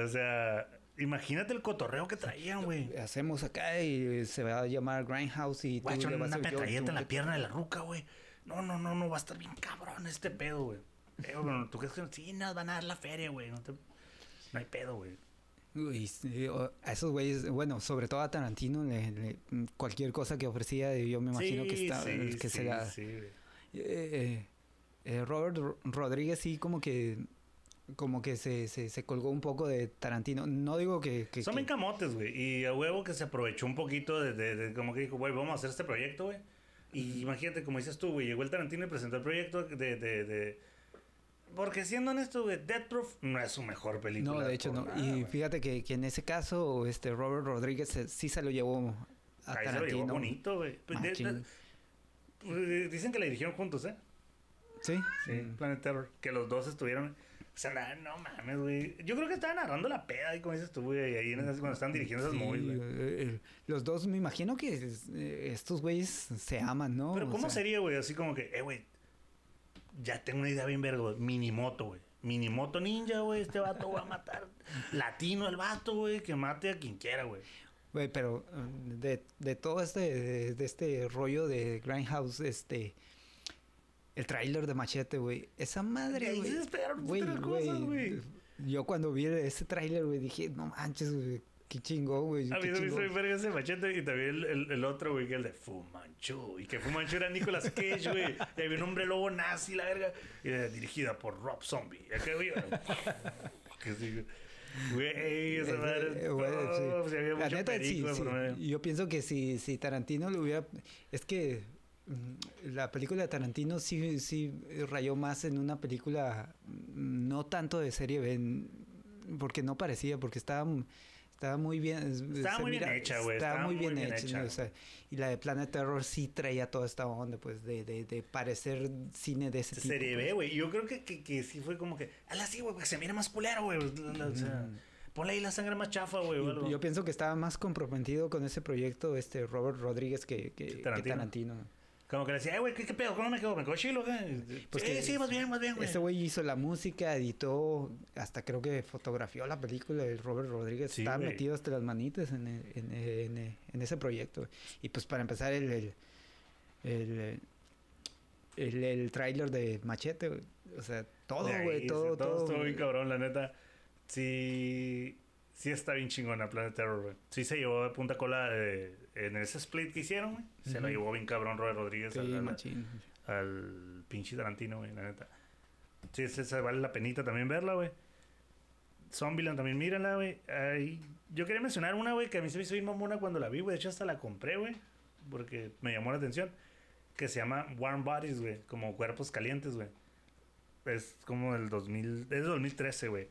[SPEAKER 2] o sea, imagínate el cotorreo que traían, güey.
[SPEAKER 1] Hacemos acá y se va a llamar Grindhouse y tú
[SPEAKER 2] Guacho,
[SPEAKER 1] le vas
[SPEAKER 2] una
[SPEAKER 1] a... yo-
[SPEAKER 2] metralleta
[SPEAKER 1] tú-
[SPEAKER 2] en la pierna de la ruca, güey. No, no, no, no, va a estar bien cabrón este pedo, güey. Eh, bueno, ¿tú crees que sí nos van a dar la feria, güey? No, te- no hay pedo, güey.
[SPEAKER 1] Uy, sí, a esos güeyes, bueno, sobre todo a Tarantino, le- le- cualquier cosa que ofrecía, yo me imagino que, está,
[SPEAKER 2] sí,
[SPEAKER 1] que
[SPEAKER 2] sí,
[SPEAKER 1] se la...
[SPEAKER 2] sí, güey.
[SPEAKER 1] Eh, eh, Robert Ro- Rodríguez sí como que como que se, se, se colgó un poco de Tarantino. No digo que... que-
[SPEAKER 2] Son
[SPEAKER 1] que-
[SPEAKER 2] bien camotes, güey. Y a huevo que se aprovechó un poquito de, de- de como que dijo, güey, vamos a hacer este proyecto, güey. Y imagínate, como dices tú, güey, llegó el Tarantino y presentó el proyecto de... de, de- Porque siendo honesto, güey, Death Proof no es su mejor película.
[SPEAKER 1] no, de hecho no.
[SPEAKER 2] nada,
[SPEAKER 1] y fíjate que, que en ese caso este Robert Rodríguez se- sí se lo llevó a
[SPEAKER 2] Ahí se lo
[SPEAKER 1] Tarantino.
[SPEAKER 2] llevó bonito, güey. Pues, Dicen que la dirigieron juntos, ¿eh?
[SPEAKER 1] Sí.
[SPEAKER 2] Sí,
[SPEAKER 1] Mm.
[SPEAKER 2] Planet Terror. Que los dos estuvieron. O sea, nada, no mames, güey. Yo creo que estaban narrando la peda, y como dices tú, güey. Ahí en esas- cuando están dirigiendo esas
[SPEAKER 1] Sí,
[SPEAKER 2] movies, güey.
[SPEAKER 1] eh, eh, los dos me imagino que eh, estos güeyes se aman, ¿no?
[SPEAKER 2] Pero
[SPEAKER 1] O
[SPEAKER 2] ¿cómo
[SPEAKER 1] sea,
[SPEAKER 2] sería, güey? Así como que, eh, güey. Ya tengo una idea bien güey. Minimoto, güey. Minimoto ninja, güey. Este vato va a matar. [laughs] Latino el vato, güey. Que mate a quien quiera, güey.
[SPEAKER 1] Güey, pero de, de todo este, de, de este rollo de Grindhouse, este, el tráiler de Machete, güey, esa madre,
[SPEAKER 2] Ahí
[SPEAKER 1] güey.
[SPEAKER 2] se
[SPEAKER 1] Güey,
[SPEAKER 2] cosas, güey.
[SPEAKER 1] Yo cuando vi ese tráiler, güey, dije, no manches, güey, qué chingón, güey.
[SPEAKER 2] A mí me hizo
[SPEAKER 1] chingón".
[SPEAKER 2] bien verga ese machete y también el, el- el otro, güey, que el de Fu Manchu. Y que Fu Manchu era Nicolas Cage, güey. Y había un hombre lobo nazi, la verga. Y era dirigida por Rob Zombie. Y güey, [laughs] que sí, güey. Güey, esa madre.
[SPEAKER 1] La neta, sí, sí. Yo pienso que si, si Tarantino lo hubiera. Es que la película de Tarantino sí, sí rayó más en una película mm, no tanto de serie B, porque no parecía, porque estaba estaba muy bien.
[SPEAKER 2] Estaba muy bien hecha, güey.
[SPEAKER 1] Estaba, muy bien, hecha. O sea, y la de Planet Terror sí traía toda esta onda, pues, de, de, de parecer cine de ese tipo.
[SPEAKER 2] Serie B, pues. güey. Yo creo que, que, que, sí fue como que. Ala, sí, güey, se mira más culero, güey. O sea. Ponle ahí la sangre más chafa, güey.
[SPEAKER 1] Yo pienso que estaba más comprometido con ese proyecto este Robert Rodríguez que, que, Tarantino. Que Tarantino.
[SPEAKER 2] Como que le decía, güey, ¿qué, ¿qué, pedo? ¿Cómo me quedo? ¿Me quedo chilo, güey? Pues sí, sí, más bien, más bien, güey.
[SPEAKER 1] Este güey hizo la música, editó, hasta creo que fotografió la película de Robert Rodríguez. Sí, Estaba metido hasta las manitas en, en, en, en, ese proyecto. Y pues para empezar, el, el, el, el, el tráiler de Machete, O sea, todo, güey, todo, todo. Todo
[SPEAKER 2] estuvo bien cabrón, la neta. Sí sí está bien chingona Planet Terror, güey. Sí se llevó de punta cola eh, en ese split que hicieron, güey. Se lo llevó bien cabrón Robert Rodríguez
[SPEAKER 1] sí,
[SPEAKER 2] al, al, pinche Tarantino, güey, la neta. Sí, se, vale la penita también verla, güey. Zombieland también, mírenla, güey. Yo quería mencionar una, güey, que a mí se me hizo bien mamona cuando la vi, güey. De hecho, hasta la compré, güey. Porque me llamó la atención. Que se llama Warm Bodies, güey. Como cuerpos calientes, güey. Es como del 2000... Es del 2013, güey.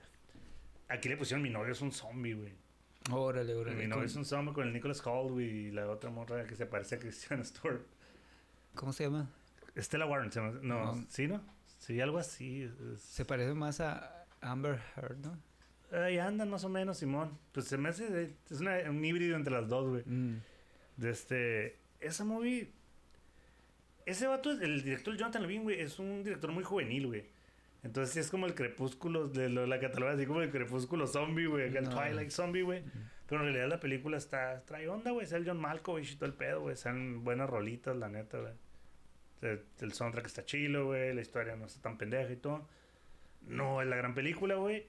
[SPEAKER 2] Aquí le pusieron mi novio es un zombie, güey.
[SPEAKER 1] Órale, órale.
[SPEAKER 2] Mi novio es un zombie con el Nicholas güey, y la otra morra que se parece a Christian Stewart.
[SPEAKER 1] ¿Cómo se llama?
[SPEAKER 2] Stella Warren, se llama. No, ¿sí, no? Sí, algo así.
[SPEAKER 1] Se parece más a Amber Heard, ¿no?
[SPEAKER 2] Ahí andan más o menos, Simón. Pues se me hace... Es un híbrido entre las dos, güey. Mm. De este... Esa movie... Ese vato, el director Jonathan Levine, güey, es un director muy juvenil, güey. Entonces sí es como el crepúsculo de lo, la cataloga así como el crepúsculo zombie, güey, el Twilight zombie, güey. Pero en realidad la película está trae onda, güey, es el John Malkovich y todo el pedo, güey, sean buenas rolitas, la neta, güey. El, soundtrack está chilo, güey, la historia no está tan pendeja y todo. No es la gran película, güey,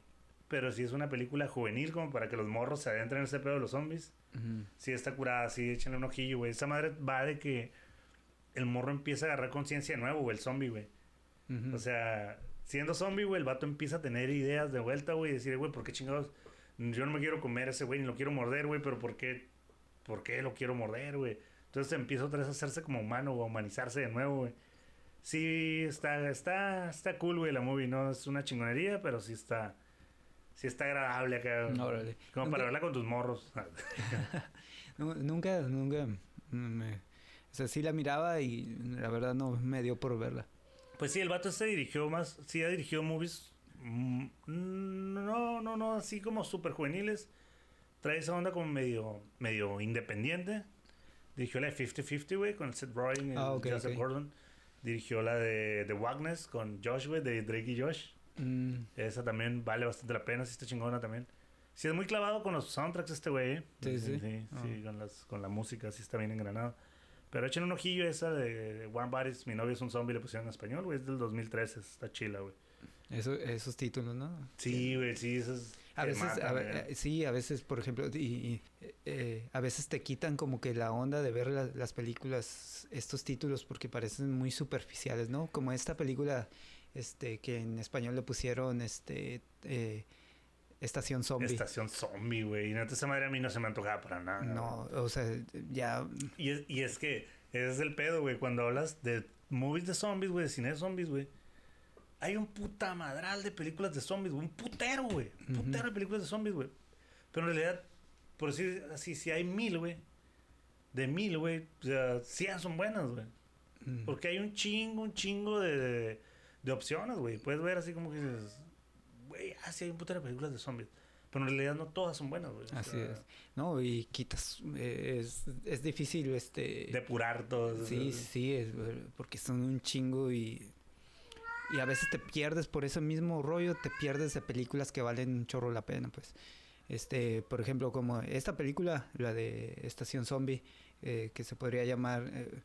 [SPEAKER 2] pero sí es una película juvenil como para que los morros se adentren en ese pedo de los zombies. Sí está curada, sí, échenle un ojillo, güey. Esa madre va de que el morro empieza a agarrar conciencia de nuevo, güey, el zombie, güey. O sea, siendo zombie, güey, el vato empieza a tener ideas de vuelta, güey, y decir, güey, ¿por qué chingados? Yo no me quiero comer a ese güey, ni lo quiero morder, güey, pero ¿por qué? ¿Por qué lo quiero morder, güey? Entonces empieza otra vez a hacerse como humano o a humanizarse de nuevo, güey. Sí, está, está, está cool, güey, la movie. No es una chingonería, pero sí está, sí está agradable acá. Como para verla con tus morros. [laughs]
[SPEAKER 1] nunca, nunca me... O sea, sí la miraba y la verdad no me dio por verla.
[SPEAKER 2] Pues sí, el vato se dirigió más, sí ha dirigido movies, mm, no, no, no, así como súper juveniles. Trae esa onda como medio, medio independiente. Dirigió la de 50-50, güey, con Seth Rogen y ah, Joseph Gordon. Dirigió la de The Wagness con Josh, güey, de Drake y Josh. Mm. Esa también vale bastante la pena, sí está chingona también. Sí, es muy clavado con los soundtracks este güey. ¿eh?
[SPEAKER 1] Sí, sí.
[SPEAKER 2] Sí, sí, ah. con, las, con la música, sí está bien engranado. Pero echen un ojillo esa de Warm Bodies, mi novio es un zombie, le pusieron en español, güey. Es del 2013, está chila, güey.
[SPEAKER 1] Eso, esos títulos, ¿no?
[SPEAKER 2] Sí, güey, sí, esos...
[SPEAKER 1] A veces, a, sí, a veces, por ejemplo, y, eh, a veces te quitan como que la onda de ver las películas, estos títulos, porque parecen muy superficiales, ¿no? Como esta película, este, que en español le pusieron, este, eh, Estación Zombie.
[SPEAKER 2] Estación Zombie, güey. Y neta, esa madre a mí no se me antojaba para nada.
[SPEAKER 1] No, o sea, ya.
[SPEAKER 2] Y es, y es que ese es el pedo, güey. Cuando hablas de movies de zombies, güey, de cine de zombies, güey. Hay un puta madral de películas de zombies, güey. Un putero, güey. Un putero de películas de zombies, güey. Pero en realidad, por decir así, si hay mil, güey. De mil, güey. O sea, cien son buenas, güey. Porque hay un chingo, un chingo de, de opciones, güey. Puedes ver así como que dices güey, ah, sí hay un putero de películas de zombies. Pero en realidad no todas son buenas, güey.
[SPEAKER 1] Así es. No, y quitas. Eh, es, es difícil, este.
[SPEAKER 2] Depurar todo.
[SPEAKER 1] Sí, sí, es, porque son un chingo y. Y a veces te pierdes por ese mismo rollo, te pierdes de películas que valen un chorro la pena, pues. Este, por ejemplo, como esta película, la de Estación Zombie, eh, que se podría llamar. Eh,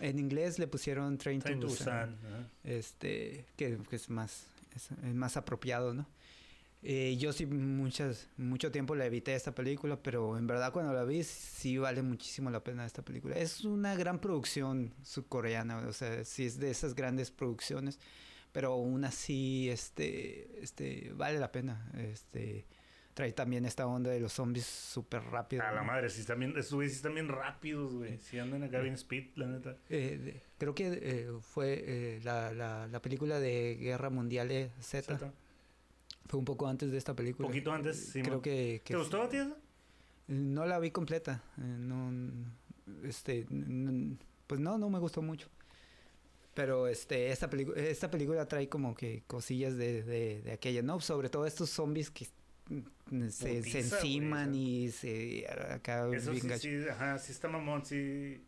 [SPEAKER 1] en inglés le pusieron Train, to Busan. Este, que, que es más es, más apropiado, ¿no? Eh, yo sí muchas, mucho tiempo la evité esta película, pero en verdad cuando la vi sí vale muchísimo la pena esta película. Es una gran producción subcoreana, o sea, sí es de esas grandes producciones, pero aún así este, este, vale la pena. Este, trae también esta onda de los zombies súper rápido.
[SPEAKER 2] A la madre, sí están bien, esos güeyes sí están bien rápidos, güey. Sí andan acá bien speed, la neta.
[SPEAKER 1] Eh, creo que eh, fue eh, la, la, la, película de Guerra Mundial Z. Fue un poco antes de esta película.
[SPEAKER 2] Un poquito antes, sí.
[SPEAKER 1] Creo que,
[SPEAKER 2] ¿Te gustó a ti
[SPEAKER 1] No la vi completa. no, este, pues no, no me gustó mucho. Pero este, esta, esta película trae como que cosillas de, de, de aquella, ¿no? Sobre todo estos zombies que se, se enciman y se acá
[SPEAKER 2] Eso sí, sí, ajá, sí está mamón, sí.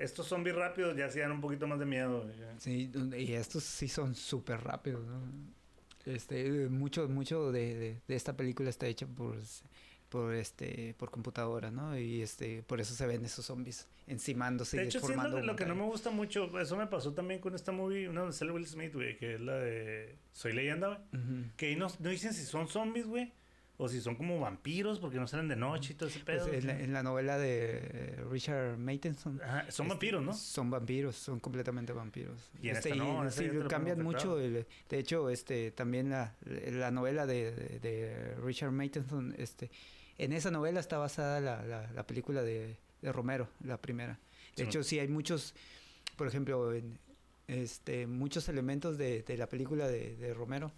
[SPEAKER 2] Estos zombies rápidos ya dan un poquito más de miedo.
[SPEAKER 1] Sí, y estos sí son súper rápidos, ¿no? Este, mucho, mucho de, de, esta película está hecha por, por este, por computadora, ¿no? Y este, por eso se ven esos zombies encimándose
[SPEAKER 2] de y hecho, lo, lo que no me gusta mucho, eso me pasó también con esta movie, una de Will Smith, güey, que es la de Soy Leyenda, güey. Que no, no dicen si son zombies, güey. O si son como vampiros porque no salen de noche y todo ese
[SPEAKER 1] pues, pedo. en, la, novela de Richard Matheson.
[SPEAKER 2] son vampiros, ¿no?
[SPEAKER 1] Son vampiros, son completamente vampiros. Y en este, no, sí, cambian mucho. de hecho, este también la, la novela de, de, Richard Matheson, este, en esa novela está basada la, la película de de Romero, la primera. De hecho, sí hay muchos, por ejemplo, en, este, muchos elementos de, de la película de, de, Romero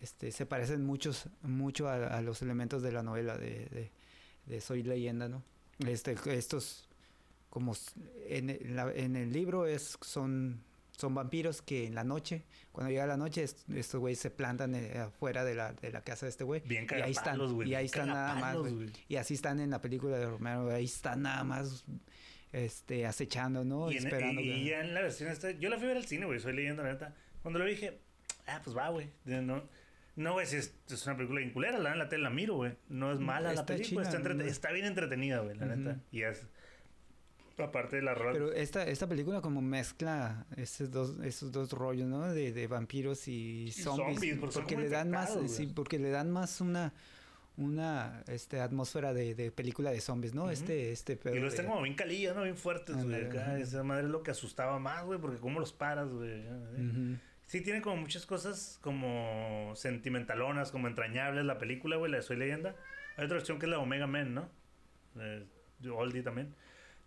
[SPEAKER 1] este, se parecen muchos, mucho a, los elementos de la novela de, de, Soy Leyenda, ¿no? Este, estos, como en, en el libro es, son son vampiros que en la noche, cuando llega la noche, estos güeyes se plantan eh, afuera de la, de la casa de este güey.
[SPEAKER 2] Bien
[SPEAKER 1] y ahí están, y ahí están nada más, Y así están en la película de Romero, ahí están nada más este acechando, ¿no?
[SPEAKER 2] Y, Esperando. y, ya en la versión esta, yo la fui a ver al cine, güey, soy leyendo la neta. Cuando lo dije, ah, pues va, güey. No, no, güey, si es, es, una película vinculera, la en la miro, güey. No es mala la película, está, está, bien entretenida, güey, la neta. Y es Aparte de la rola.
[SPEAKER 1] Pero esta, esta película como mezcla esos dos, esos dos rollos, ¿no? De, de vampiros y zombies. porque, le dan más, sí, porque le dan más una una este atmósfera de, de película de zombies, ¿no? Este, este
[SPEAKER 2] Y lo están como bien calillas, ¿no? Bien fuertes, güey. Esa madre es lo que asustaba más, güey, porque cómo los paras, güey. Sí, tiene como muchas cosas como sentimentalonas, como entrañables la película, güey, la de Soy Leyenda. Hay otra versión que es la Omega Men, ¿no? Eh, Oldie también.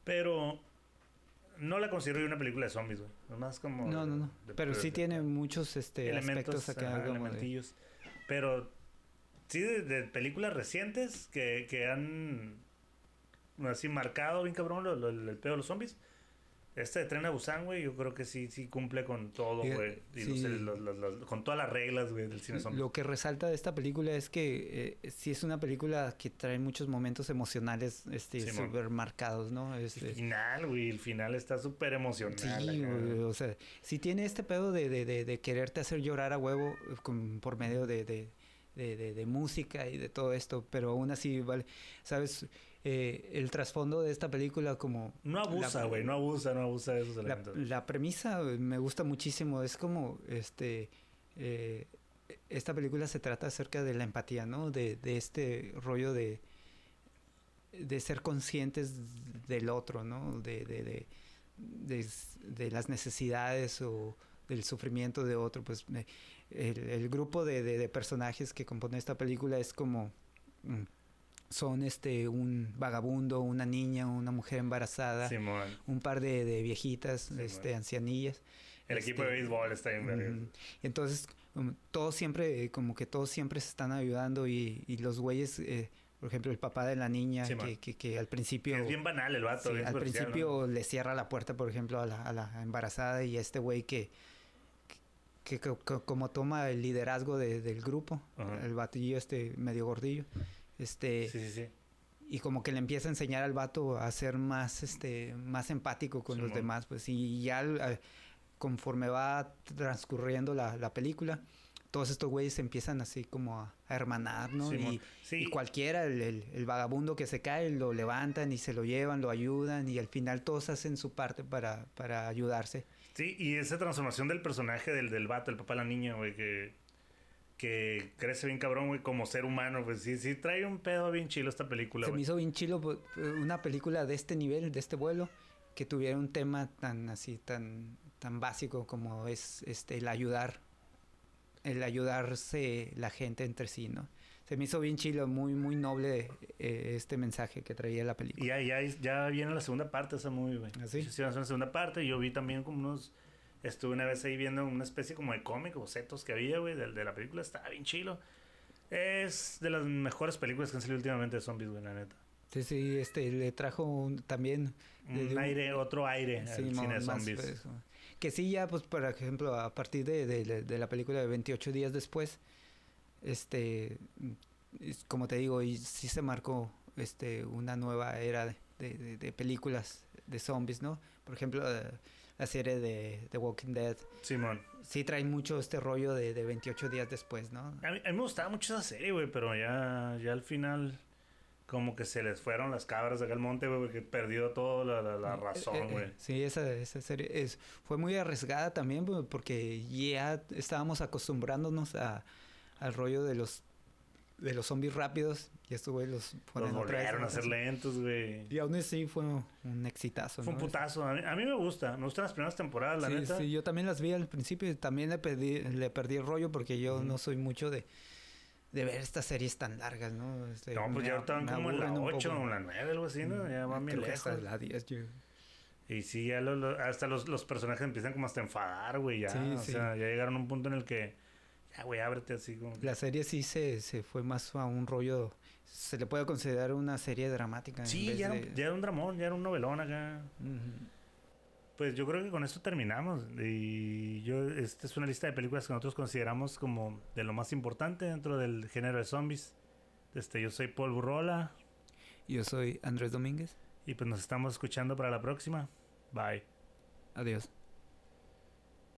[SPEAKER 2] Pero no la considero una película de zombies, güey. Nomás como.
[SPEAKER 1] No, no, no. pero sí tiene muchos este, elementos acá.
[SPEAKER 2] elementillos. Pero sí, de, películas recientes que, que han así marcado bien cabrón el pedo de los zombies. Este de Tren a Busan, güey, yo creo que sí, sí cumple con todo, güey. con todas las reglas, güey, del cine zombie.
[SPEAKER 1] Lo que resalta de esta película es que eh, sí es una película que trae muchos momentos emocionales este, súper marcados, ¿no? Este,
[SPEAKER 2] el final, güey, el final está súper emocional.
[SPEAKER 1] Sí, güey, o sea, sí tiene este pedo de, de, de, quererte hacer llorar a huevo eh, por medio de, de, música y de todo esto, pero aún así, vale, ¿sabes? Eh, el trasfondo de esta película como...
[SPEAKER 2] No abusa, güey, no abusa, no abusa de esos elementos.
[SPEAKER 1] La, premisa me gusta muchísimo, es como, este, eh, esta película se trata acerca de la empatía, ¿no? De, de este rollo de, de ser conscientes del otro, ¿no? De, de, de, de las necesidades o del sufrimiento de otro, pues el, el grupo de, de, personajes que compone esta película es como... Mm, son este un vagabundo, una niña, una mujer embarazada, un par de, de viejitas, este ancianillas.
[SPEAKER 2] El equipo de este, béisbol está en
[SPEAKER 1] Entonces, todos siempre, como que todos siempre se están ayudando y, y los güeyes, eh, por ejemplo, el papá de la niña, que, que, que, al principio...
[SPEAKER 2] Es bien banal el vato.
[SPEAKER 1] al principio le cierra la puerta, por ejemplo, a la, a la embarazada y a este güey que, que, como toma el liderazgo de, del grupo, el batillo este medio gordillo, este,
[SPEAKER 2] sí, sí, sí.
[SPEAKER 1] Y como que le empieza a enseñar al vato a ser más, este, más empático con los demás, pues. Y ya conforme va transcurriendo la, la película, todos estos güeyes empiezan así como a, hermanar, ¿no? y, y, cualquiera, el, el, vagabundo que se cae, lo levantan y se lo llevan, lo ayudan y al final todos hacen su parte para, para ayudarse.
[SPEAKER 2] Sí, y esa transformación del personaje del, del vato, el papá de la niña, güey, que que crece bien cabrón, güey, como ser humano. Pues sí, sí, trae un pedo bien chilo esta película.
[SPEAKER 1] Se me hizo bien chilo pues, una película de este nivel, de este vuelo, que tuviera un tema tan así, tan, tan básico como es este el ayudar, el ayudarse la gente entre sí, ¿no? se me hizo bien chilo, muy, muy noble eh, este mensaje que traía la película.
[SPEAKER 2] Y ya, ya, ya viene la segunda parte de esa movie, güey.
[SPEAKER 1] ¿Ah, sí?
[SPEAKER 2] Sí, va a ser una segunda parte. Yo vi también como unos... Estuve una vez ahí viendo una especie como de cómic, bocetos que había, güey, de, de la película. Estaba bien chilo. Es de las mejores películas que han salido últimamente de zombies, güey, la neta.
[SPEAKER 1] Sí, sí, este, le trajo un- también...
[SPEAKER 2] Un aire, otro aire
[SPEAKER 1] sí,
[SPEAKER 2] al cine de zombies.
[SPEAKER 1] Que sí, ya, pues, por ejemplo, a partir de, de- de la película de 28 días después, este, es- como te digo, y sí se marcó este, una nueva era de, de- películas de zombies, ¿no? Por ejemplo, eh, la serie de The Walking Dead,
[SPEAKER 2] Simón.
[SPEAKER 1] sí trae mucho este rollo de, de 28 días después, ¿no?
[SPEAKER 2] A mí, a mí me gustaba mucho esa serie, güey, pero ya, ya al final como que se les fueron las cabras de al monte, güey, porque perdió toda la, la, la
[SPEAKER 1] Eh, eh,
[SPEAKER 2] razón,
[SPEAKER 1] eh,
[SPEAKER 2] güey.
[SPEAKER 1] Sí, esa, esa serie es, fue muy arriesgada también porque ya estábamos acostumbrándonos a, al rollo de los de los zombies rápidos y estos güey los
[SPEAKER 2] Los
[SPEAKER 1] ponen vez
[SPEAKER 2] volvieron a
[SPEAKER 1] vez.
[SPEAKER 2] lentos, güey.
[SPEAKER 1] Y aún así fue un exitazo.
[SPEAKER 2] Fue un putazo. A mí, a mí me gusta. Me gustan las primeras temporadas, la
[SPEAKER 1] sí,
[SPEAKER 2] neta.
[SPEAKER 1] sí, yo también las vi al principio y también le perdí, le perdí el rollo porque yo no soy mucho de, de ver estas series tan largas, ¿no? Este,
[SPEAKER 2] No, pues ya
[SPEAKER 1] a-
[SPEAKER 2] estaban
[SPEAKER 1] me
[SPEAKER 2] como en la
[SPEAKER 1] aburren un
[SPEAKER 2] 8
[SPEAKER 1] poco.
[SPEAKER 2] o en la 9, algo así, ¿no? Ya van bien
[SPEAKER 1] que hasta
[SPEAKER 2] lejos.
[SPEAKER 1] la 10, yo-
[SPEAKER 2] Y sí, ya lo- lo- hasta los, los personajes empiezan como hasta a enfadar, güey, ya.
[SPEAKER 1] Sí,
[SPEAKER 2] o
[SPEAKER 1] sí.
[SPEAKER 2] sea, ya llegaron a un punto en el que... Ya, güey, ábrete así como...
[SPEAKER 1] La serie sí se, se fue más a un rollo. Se le puede considerar una serie dramática. en
[SPEAKER 2] Sí, ya era,
[SPEAKER 1] de-
[SPEAKER 2] un- ya era un dramón, ya era un novelón acá. Pues yo creo que con esto terminamos. Y yo, esta es una lista de películas que nosotros consideramos como de lo más importante dentro del género de zombies. Este, yo soy Paul Burrola
[SPEAKER 1] Yo soy Andrés Domínguez.
[SPEAKER 2] y pues nos estamos escuchando para la próxima. Bye.
[SPEAKER 1] Adiós.